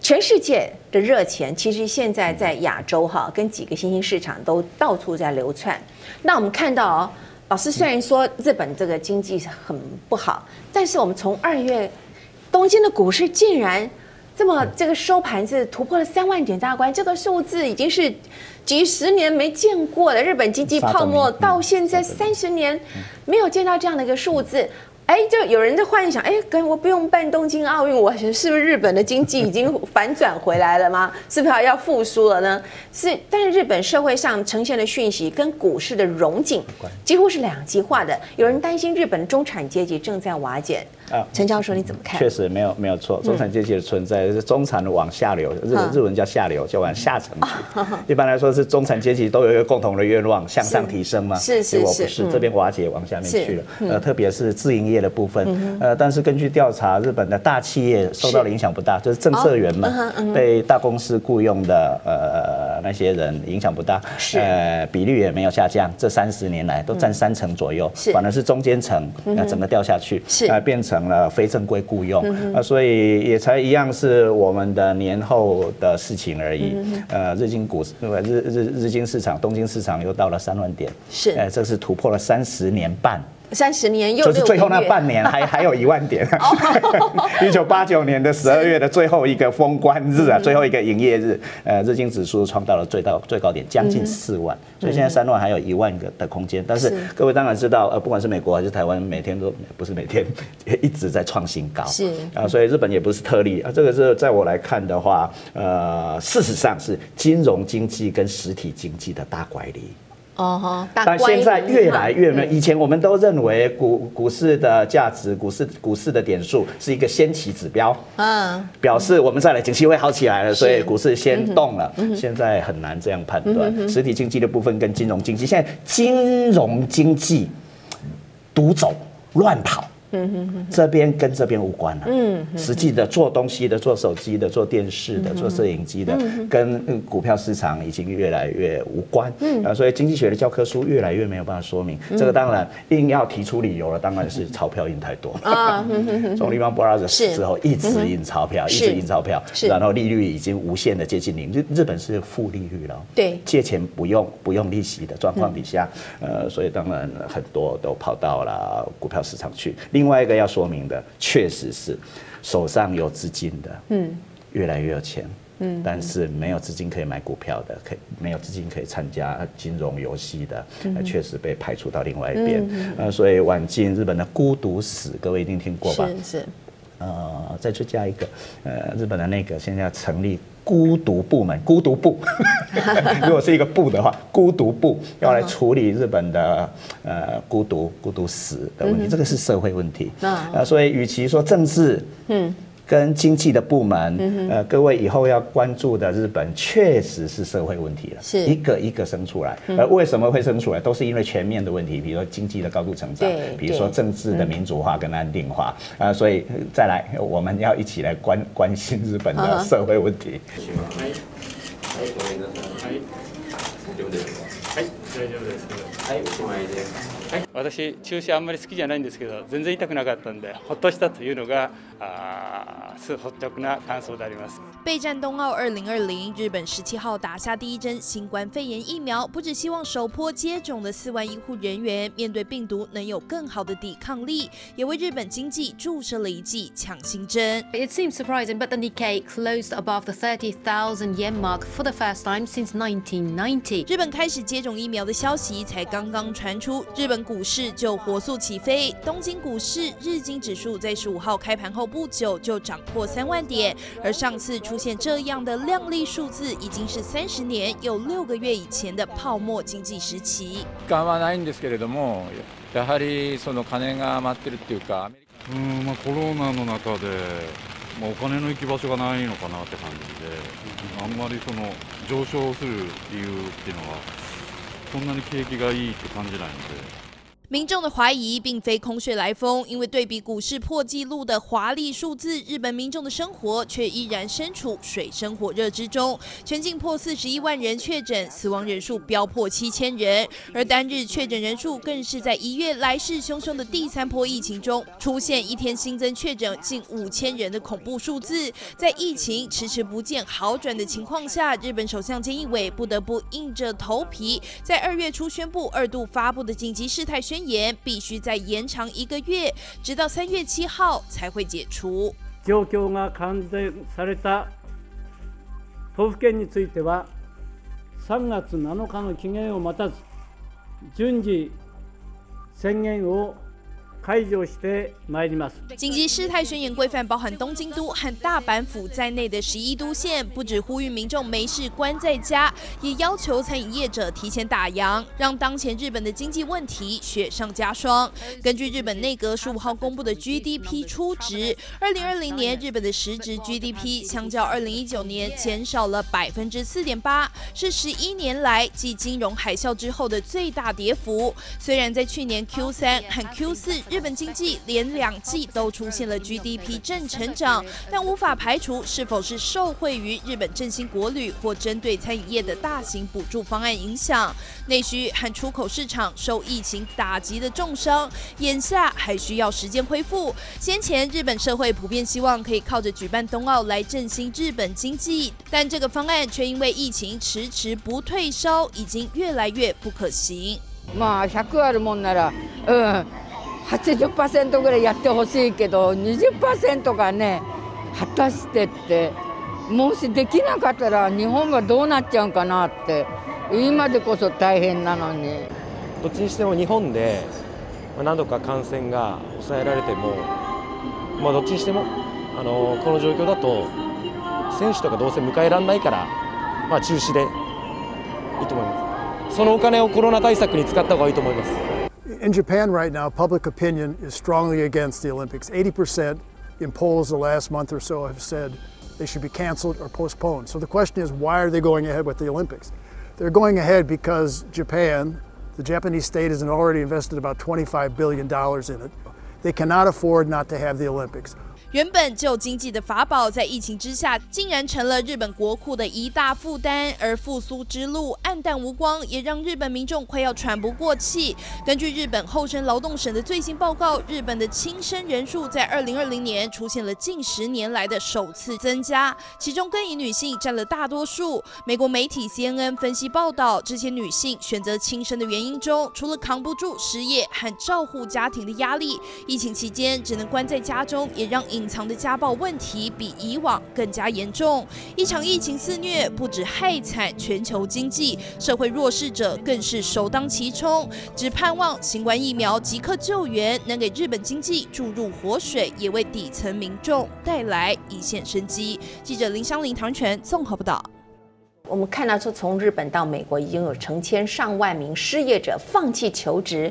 全世界的热钱其实现在在亚洲哈，跟几个新兴市场都到处在流窜。那我们看到哦。老师虽然说日本这个经济很不好，但是我们从二月东京的股市竟然这么这个收盘是突破了三万点大关，这个数字已经是几十年没见过的。日本经济泡沫到现在三十年没有见到这样的一个数字。哎，就有人在幻想，哎，跟我不用办东京奥运，我是是不是日本的经济已经反转回来了吗？是不是要复苏了呢？是，但是日本社会上呈现的讯息跟股市的融景几乎是两极化的。有人担心日本的中产阶级正在瓦解。啊，陈教授你怎么看？确实没有没有错，中产阶级的存在是中产的往下流，日日文叫下流，就往下层去。一般来说是中产阶级都有一个共同的愿望，向上提升嘛。是是是，不是这边瓦解往下面去了。呃，特别是自营业的部分，呃，但是根据调查，日本的大企业受到的影响不大，就是政策员嘛被大公司雇佣的呃那些人影响不大，呃，比率也没有下降，这三十年来都占三成左右，反而是中间层那整个掉下去，呃，变成。成了非正规雇佣啊，所以也才一样是我们的年后的事情而已。呃，日经股市？日日日经市场、东京市场又到了三万点，是，哎，这是突破了三十年半。三十年又就是最后那半年还还有一万点，一九八九年的十二月的最后一个封关日啊，最后一个营业日，呃，日经指数创到了最高最高点，将近四万，所以现在三万还有一万个的空间。但是各位当然知道，呃，不管是美国还是台湾，每天都 不是每天一直在创新高，是。啊，所以日本也不是特例。啊。这个是在我来看的话，呃，事实上是金融经济跟实体经济的大拐离。哦哈，但现在越来越没有。以前我们都认为股股市的价值，股市股市的点数是一个先期指标，嗯，表示我们再来景气会好起来了，所以股市先动了。现在很难这样判断，实体经济的部分跟金融经济，现在金融经济独走乱跑。这边跟这边无关了。嗯，实际的做东西的、做手机的、做电视的、做摄影机的，跟股票市场已经越来越无关。嗯，啊，所以经济学的教科书越来越没有办法说明。这个当然硬要提出理由了，当然是钞票印太多。啊，从 Lehman Brothers 之后一直印钞票，一直印钞票，然后利率已经无限的接近零。日日本是负利率了。对，借钱不用不用利息的状况底下，呃，所以当然很多都跑到了股票市场去。另另外一个要说明的，确实是手上有资金的，嗯，越来越有钱，嗯，但是没有资金可以买股票的，可以没有资金可以参加金融游戏的，确实被排除到另外一边，呃，所以晚近日本的孤独死，各位一定听过吧？是是，呃，再追加一个，呃，日本的那个现在要成立。孤独部门，孤独部，如果是一个部的话，孤独部要来处理日本的呃孤独孤独死的问题，这个是社会问题。啊，所以与其说政治，嗯。跟经济的部门，呃，各位以后要关注的日本，确实是社会问题了，是。一个一个生出来。而为什么会生出来，都是因为全面的问题，比如说经济的高度成长，比如说政治的民主化跟安定化，啊，所以再来，我们要一起来关关心日本的社会问题。大丈夫ですはいおしまいですはい私注射あんまり好きじゃないんですけど全然痛くなかったんでほっとしたというのがあ率直な感想であります备战冬奥二零二零，日本十七号打下第一针新冠肺炎疫苗，不只希望首波接种的四万医护人员面对病毒能有更好的抵抗力，也为日本经济注射了一剂强心针。It seems surprising, but the Nikkei closed above the 30,000 yen mark for the first time since 1990. 日本开始接种疫苗的消息才刚刚传出，日本股市就火速起飞。东京股市日经指数在十五号开盘后不久就涨破三万点，而上次出现这样的亮丽数字，已经是三十年有六个月以前的泡沫经济时期。感はないんですけれども、やはりその金が余ってるっていうか、うんまあコロナの中で、まあお金の行き场所がないのかなって感じで、あんまりその上升する理由っていうのは そんなに景気がいいって感じないので。民众的怀疑并非空穴来风，因为对比股市破纪录的华丽数字，日本民众的生活却依然身处水深火热之中。全境破四十一万人确诊，死亡人数飙破七千人，而单日确诊人数更是在一月来势汹汹的第三波疫情中，出现一天新增确诊近五千人的恐怖数字。在疫情迟迟不见好转的情况下，日本首相菅义伟不得不硬着头皮，在二月初宣布二度发布的紧急事态宣宣言必须再延长一个月，直到三月七号才会解除。状况が改善された都府県については、3月7日の期限を待たず、顺次宣言を 紧急事态宣言规范包含东京都和大阪府在内的十一都县，不止呼吁民众没事关在家，也要求餐饮业者提前打烊，让当前日本的经济问题雪上加霜。根据日本内阁十五号公布的 GDP 初值，二零二零年日本的实质 GDP 相较二零一九年减少了百分之四点八，是十一年来继金融海啸之后的最大跌幅。虽然在去年 Q 三和 Q 四，日本经济连两季都出现了 GDP 正成长，但无法排除是否是受惠于日本振兴国旅或针对餐饮业的大型补助方案影响。内需和出口市场受疫情打击的重伤，眼下还需要时间恢复。先前日本社会普遍希望可以靠着举办冬奥来振兴日本经济，但这个方案却因为疫情迟迟不退烧，已经越来越不可行。まあ100あるもんなら、嗯 80%ぐらいやってほしいけど20%がね果たしてってもしできなかったら日本はどうなっちゃうかなって今でこそ大変なのに。どっちにしても日本で何度か感染が抑えられてもまあどっちにしてもあのこの状况だと选手とかどうせ迎えられないからまあ中止でいいと思います。そのお金をコロナ対策に使った方がいいと思います。In Japan right now, public opinion is strongly against the Olympics. 80% in polls the last month or so have said they should be canceled or postponed. So the question is, why are they going ahead with the Olympics? They're going ahead because Japan, the Japanese state, has already invested about $25 billion in it. They cannot afford not to have the Olympics. 原本就经济的法宝，在疫情之下，竟然成了日本国库的一大负担，而复苏之路黯淡无光，也让日本民众快要喘不过气。根据日本厚生劳动省的最新报告，日本的轻生人数在二零二零年出现了近十年来的首次增加，其中更以女性占了大多数。美国媒体 CNN 分析报道，这些女性选择轻生的原因中，除了扛不住失业和照顾家庭的压力，疫情期间只能关在家中，也让隐藏的家暴问题比以往更加严重，一场疫情肆虐，不止害惨全球经济，社会弱势者更是首当其冲。只盼望新冠疫苗即刻救援，能给日本经济注入活水，也为底层民众带来一线生机。记者林香林、唐泉综合报道。我们看到说，从日本到美国，已经有成千上万名失业者放弃求职。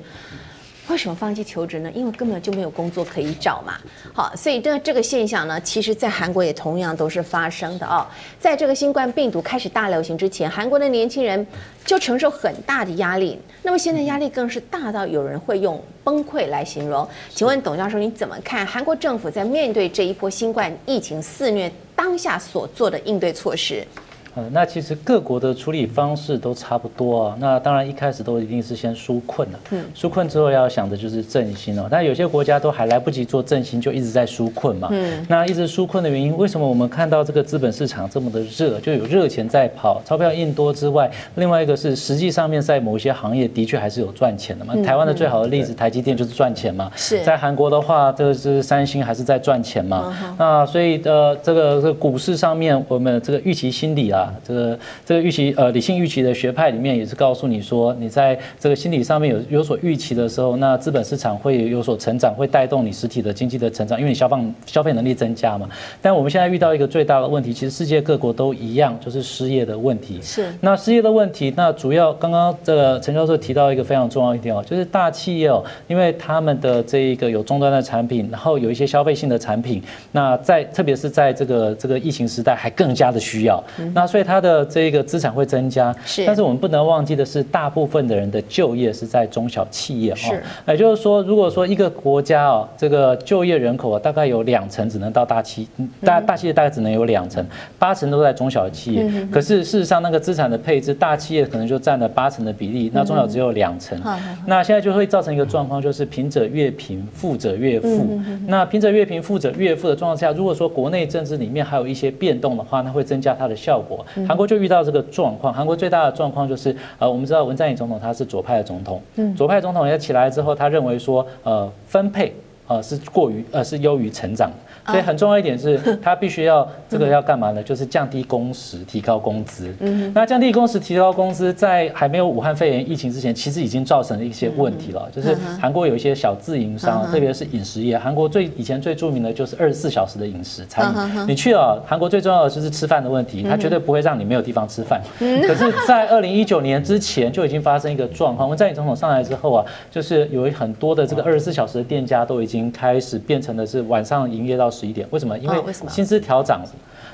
为什么放弃求职呢？因为根本就没有工作可以找嘛。好，所以这这个现象呢，其实在韩国也同样都是发生的哦。在这个新冠病毒开始大流行之前，韩国的年轻人就承受很大的压力。那么现在压力更是大到有人会用崩溃来形容。请问董教授，你怎么看韩国政府在面对这一波新冠疫情肆虐当下所做的应对措施？呃，那其实各国的处理方式都差不多啊。那当然一开始都一定是先纾困了，嗯，纾困之后要想的就是振兴哦。但有些国家都还来不及做振兴，就一直在纾困嘛。嗯，那一直纾困的原因，为什么我们看到这个资本市场这么的热，就有热钱在跑，钞票印多之外，另外一个是实际上面在某些行业的确还是有赚钱的嘛。台湾的最好的例子，台积电就是赚钱嘛。是在韩国的话，这个是三星还是在赚钱嘛？那所以呃，这个这个股市上面，我们这个预期心理啊，这个这个预期呃理性预期的学派里面也是告诉你说，你在这个心理上面有有所预期的时候，那资本市场会有所成长，会带动你实体的经济的成长，因为你消费消费能力增加嘛。但我们现在遇到一个最大的问题，其实世界各国都一样，就是失业的问题。是。那失业的问题，那主要刚刚这个陈教授提到一个非常重要一点哦，就是大企业哦，因为他们的这一个有终端的产品，然后有一些消费性的产品，那在特别是在这个这个疫情时代，还更加的需要。那所以它的这个资产会增加。是。但是我们不能忘记的是，大部分的人的就业是在中小企业哈。是。也就是说，如果说一个国家哦，这个就业人口啊，大概有两成只能到大企，大大企业大概只能有两成，八成都在中小企业。可是事实上，那个资产的配置，大企业可能就占了八成的比例，那中小只有两成。那现在就会造成一个状况，就是贫者越贫，富者越富。那贫者越贫，富者越富的状况下，如果说国内政治里面还有一些变动的话，那会增加它的效果。韩国就遇到这个状况，韩国最大的状况就是，呃，我们知道文在寅总统他是左派的总统，左派总统要起来之后，他认为说，呃，分配，呃，是过于，呃，是优于成长。所以很重要一点是，他必须要这个要干嘛呢？就是降低工时，提高工资。那降低工时，提高工资，在还没有武汉肺炎疫情之前，其实已经造成了一些问题了。就是韩国有一些小自营商，特别是饮食业。韩国最以前最著名的就是二十四小时的饮食餐饮。你去了韩国，最重要的就是吃饭的问题，他绝对不会让你没有地方吃饭。可是，在二零一九年之前就已经发生一个状况。文在寅总统上来之后啊，就是有很多的这个二十四小时的店家都已经开始变成的是晚上营业到十一点，为什么？因为薪资调涨。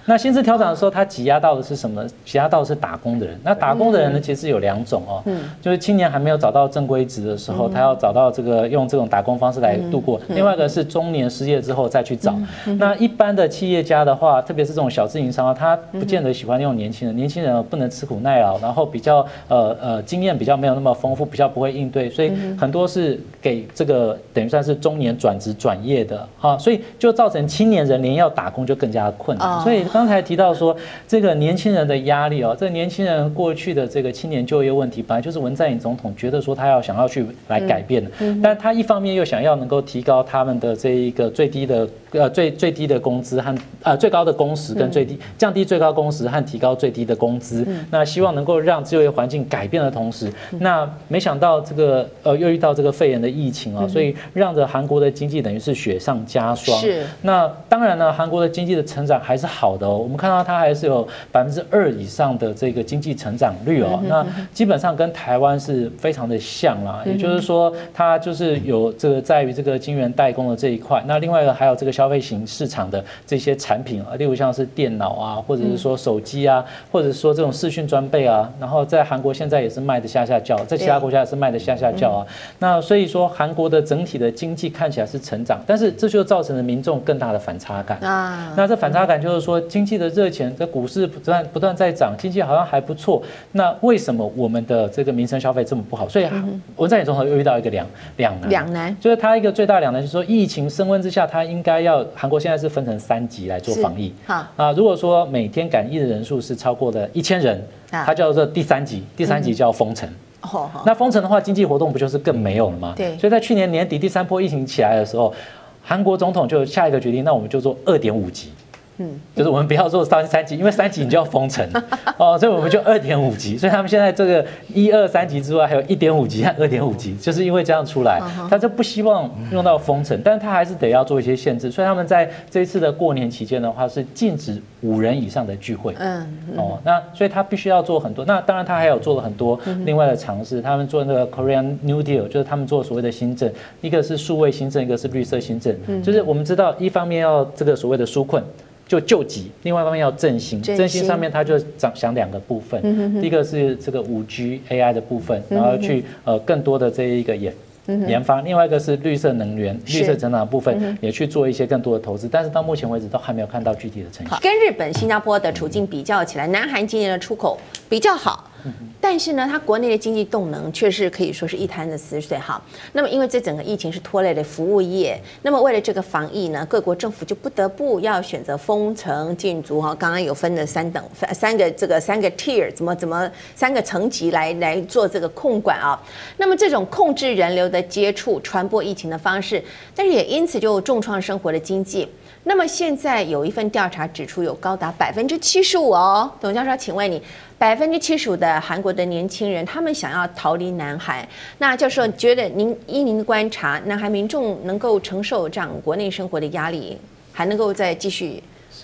那薪资调整的时候，他挤压到的是什么？挤压到的是打工的人。那打工的人呢，其实有两种哦，就是青年还没有找到正规职的时候，他要找到这个用这种打工方式来度过；另外一个是中年失业之后再去找。那一般的企业家的话，特别是这种小自营商啊，他不见得喜欢用年轻人。年轻人不能吃苦耐劳，然后比较呃呃经验比较没有那么丰富，比较不会应对，所以很多是给这个等于算是中年转职转业的啊，所以就造成青年人连要打工就更加困难，所以。刚才提到说，这个年轻人的压力哦，这个年轻人过去的这个青年就业问题，本来就是文在寅总统觉得说他要想要去来改变的，但他一方面又想要能够提高他们的这一个最低的呃最最低的工资和呃最高的工时跟最低降低最高工时和提高最低的工资，那希望能够让就业环境改变的同时，那没想到这个呃又遇到这个肺炎的疫情啊，所以让着韩国的经济等于是雪上加霜。是，那当然呢，韩国的经济的成长还是好的。我们看到它还是有百分之二以上的这个经济成长率哦，那基本上跟台湾是非常的像啦。也就是说，它就是有这个在于这个晶圆代工的这一块。那另外一个还有这个消费型市场的这些产品啊，例如像是电脑啊，或者是说手机啊，或者是说这种视讯装备啊，然后在韩国现在也是卖的下下叫，在其他国家也是卖的下下叫啊。那所以说，韩国的整体的经济看起来是成长，但是这就造成了民众更大的反差感啊。那这反差感就是说。经济的热钱，这股市不断不断在涨，经济好像还不错。那为什么我们的这个民生消费这么不好？所以文在寅总统又遇到一个两两难，两难就是他一个最大两难，就是说疫情升温之下，他应该要韩国现在是分成三级来做防疫。好啊，如果说每天感染的人数是超过了一千人，他叫做第三级，第三级叫封城。哦，那封城的话，经济活动不就是更没有了吗？对，所以在去年年底第三波疫情起来的时候，韩国总统就下一个决定，那我们就做二点五级。嗯，就是我们不要做三三级，因为三级你就要封城 哦，所以我们就二点五级。所以他们现在这个一二三级之外，还有一点五级和二点五级，就是因为这样出来，他就不希望用到封城，但是他还是得要做一些限制。所以他们在这一次的过年期间的话，是禁止五人以上的聚会。嗯，哦，那所以他必须要做很多。那当然他还有做了很多另外的尝试。他们做那个 Korean New Deal，就是他们做所谓的新政，一个是数位新政，一个是绿色新政。就是我们知道，一方面要这个所谓的纾困。就救急，另外一方面要振兴，振兴。上面他就想想两个部分，第一个是这个五 G AI 的部分，然后去呃更多的这一个研研发，另外一个是绿色能源、绿色成长的部分，也去做一些更多的投资，但是到目前为止都还没有看到具体的成效。跟日本、新加坡的处境比较起来，南韩今年的出口比较好。但是呢，它国内的经济动能却是可以说是一潭死水哈。那么，因为这整个疫情是拖累了服务业，那么为了这个防疫呢，各国政府就不得不要选择封城禁足哈。刚刚有分了三等三个这个三个 tier，怎么怎么三个层级来来做这个控管啊。那么这种控制人流的接触、传播疫情的方式，但是也因此就重创生活的经济。那么现在有一份调查指出，有高达百分之七十五哦，董教授，请问你。百分之七十五的韩国的年轻人，他们想要逃离南韩。那教授觉得您，依您的观察，南韩民众能够承受这样国内生活的压力，还能够再继续？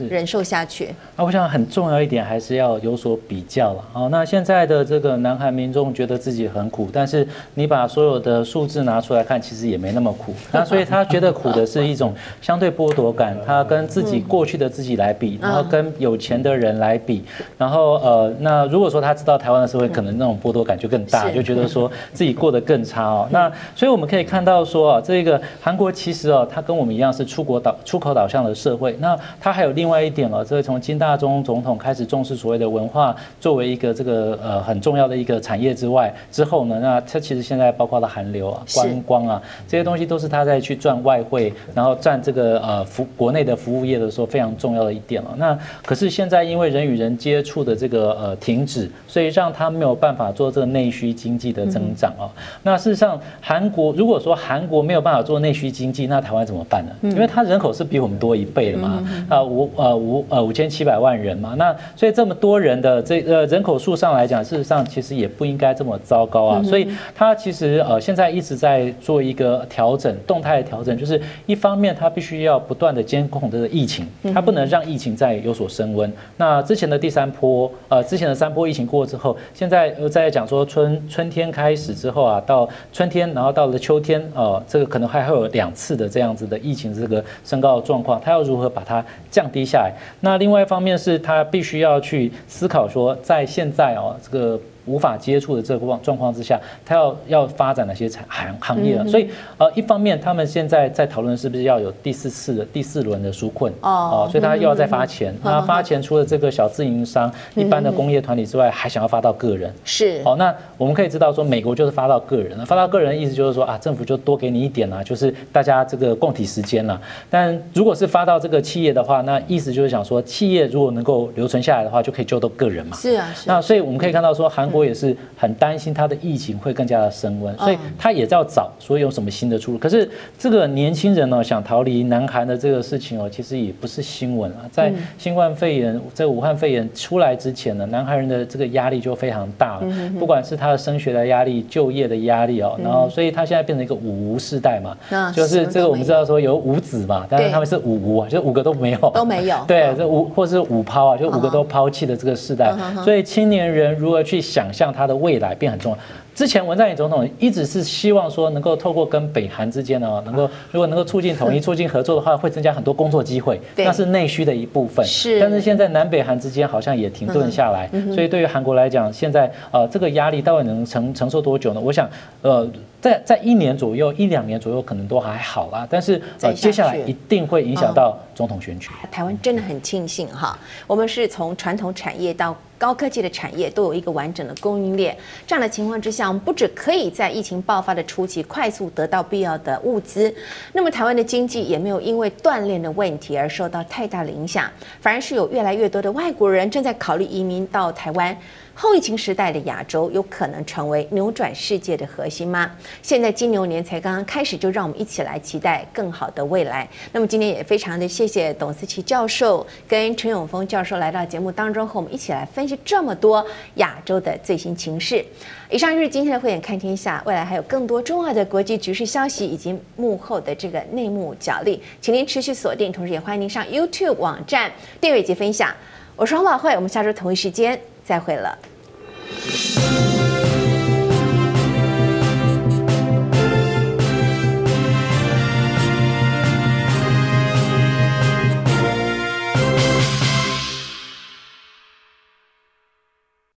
忍受下去。那我想很重要一点还是要有所比较了。哦，那现在的这个南韩民众觉得自己很苦，但是你把所有的数字拿出来看，其实也没那么苦。那所以他觉得苦的是一种相对剥夺感，他跟自己过去的自己来比，然后跟有钱的人来比，然后呃，那如果说他知道台湾的社会可能那种剥夺感就更大，就觉得说自己过得更差哦。那所以我们可以看到说啊，这个韩国其实哦，它跟我们一样是出国导出口导向的社会，那它还有另。另外一点了，这个从金大中总统开始重视所谓的文化作为一个这个呃很重要的一个产业之外，之后呢，那他其实现在包括了韩流啊、观光啊这些东西，都是他在去赚外汇，然后赚这个呃服国内的服务业的时候非常重要的一点了。那可是现在因为人与人接触的这个呃停止，所以让他没有办法做这个内需经济的增长啊。那事实上，韩国如果说韩国没有办法做内需经济，那台湾怎么办呢？因为他人口是比我们多一倍的嘛啊我。呃五呃五千七百万人嘛，那所以这么多人的这呃人口数上来讲，事实上其实也不应该这么糟糕啊。所以他其实呃现在一直在做一个调整，动态的调整，就是一方面他必须要不断的监控这个疫情，他不能让疫情再有所升温。那之前的第三波呃之前的三波疫情过之后，现在又在讲说春春天开始之后啊，到春天然后到了秋天呃这个可能还会有两次的这样子的疫情这个升高的状况，他要如何把它降低下来？那另外一方面是他必须要去思考说，在现在哦这个。无法接触的这个状状况之下，他要要发展哪些产行行业？所以呃，一方面他们现在在讨论是不是要有第四次的第四轮的纾困哦，所以他又要再发钱。那发钱除了这个小自营商、一般的工业团体之外，还想要发到个人。是哦，那我们可以知道说，美国就是发到个人了。发到个人的意思就是说啊，政府就多给你一点啊，就是大家这个共体时间了。但如果是发到这个企业的话，那意思就是想说，企业如果能够留存下来的话，就可以救到个人嘛。是啊，是。那所以我们可以看到说，韩。我也是很担心他的疫情会更加的升温，所以他也在找说有什么新的出路。可是这个年轻人呢，想逃离南韩的这个事情哦，其实也不是新闻啊。在新冠肺炎在武汉肺炎出来之前呢，南韩人的这个压力就非常大了，不管是他的升学的压力、就业的压力哦，然后所以他现在变成一个五无世代嘛，就是这个我们知道说有五子嘛，但是他们是五无啊，就五个都没有，都没有。对，这五或是五抛啊，就五个都抛弃的这个世代。所以青年人如何去想？像他的未来变很重要。之前文在寅总统一直是希望说，能够透过跟北韩之间呢，能够如果能够促进统一、促进合作的话，会增加很多工作机会，那是内需的一部分。是，但是现在南北韩之间好像也停顿下来，所以对于韩国来讲，现在呃这个压力到底能承承受多久呢？我想呃。在在一年左右，一两年左右可能都还好啦，但是呃接下来一定会影响到总统选举。台湾真的很庆幸哈，我们是从传统产业到高科技的产业都有一个完整的供应链。这样的情况之下，我们不只可以在疫情爆发的初期快速得到必要的物资，那么台湾的经济也没有因为锻炼的问题而受到太大的影响，反而是有越来越多的外国人正在考虑移民到台湾。后疫情时代的亚洲有可能成为扭转世界的核心吗？现在金牛年才刚刚开始，就让我们一起来期待更好的未来。那么今天也非常的谢谢董思齐教授跟陈永峰教授来到节目当中，和我们一起来分析这么多亚洲的最新情势。以上就是今天的慧眼看天下，未来还有更多重要的国际局势消息以及幕后的这个内幕角力，请您持续锁定，同时也欢迎您上 YouTube 网站订阅及分享。我是黄宝慧，我们下周同一时间。再会了。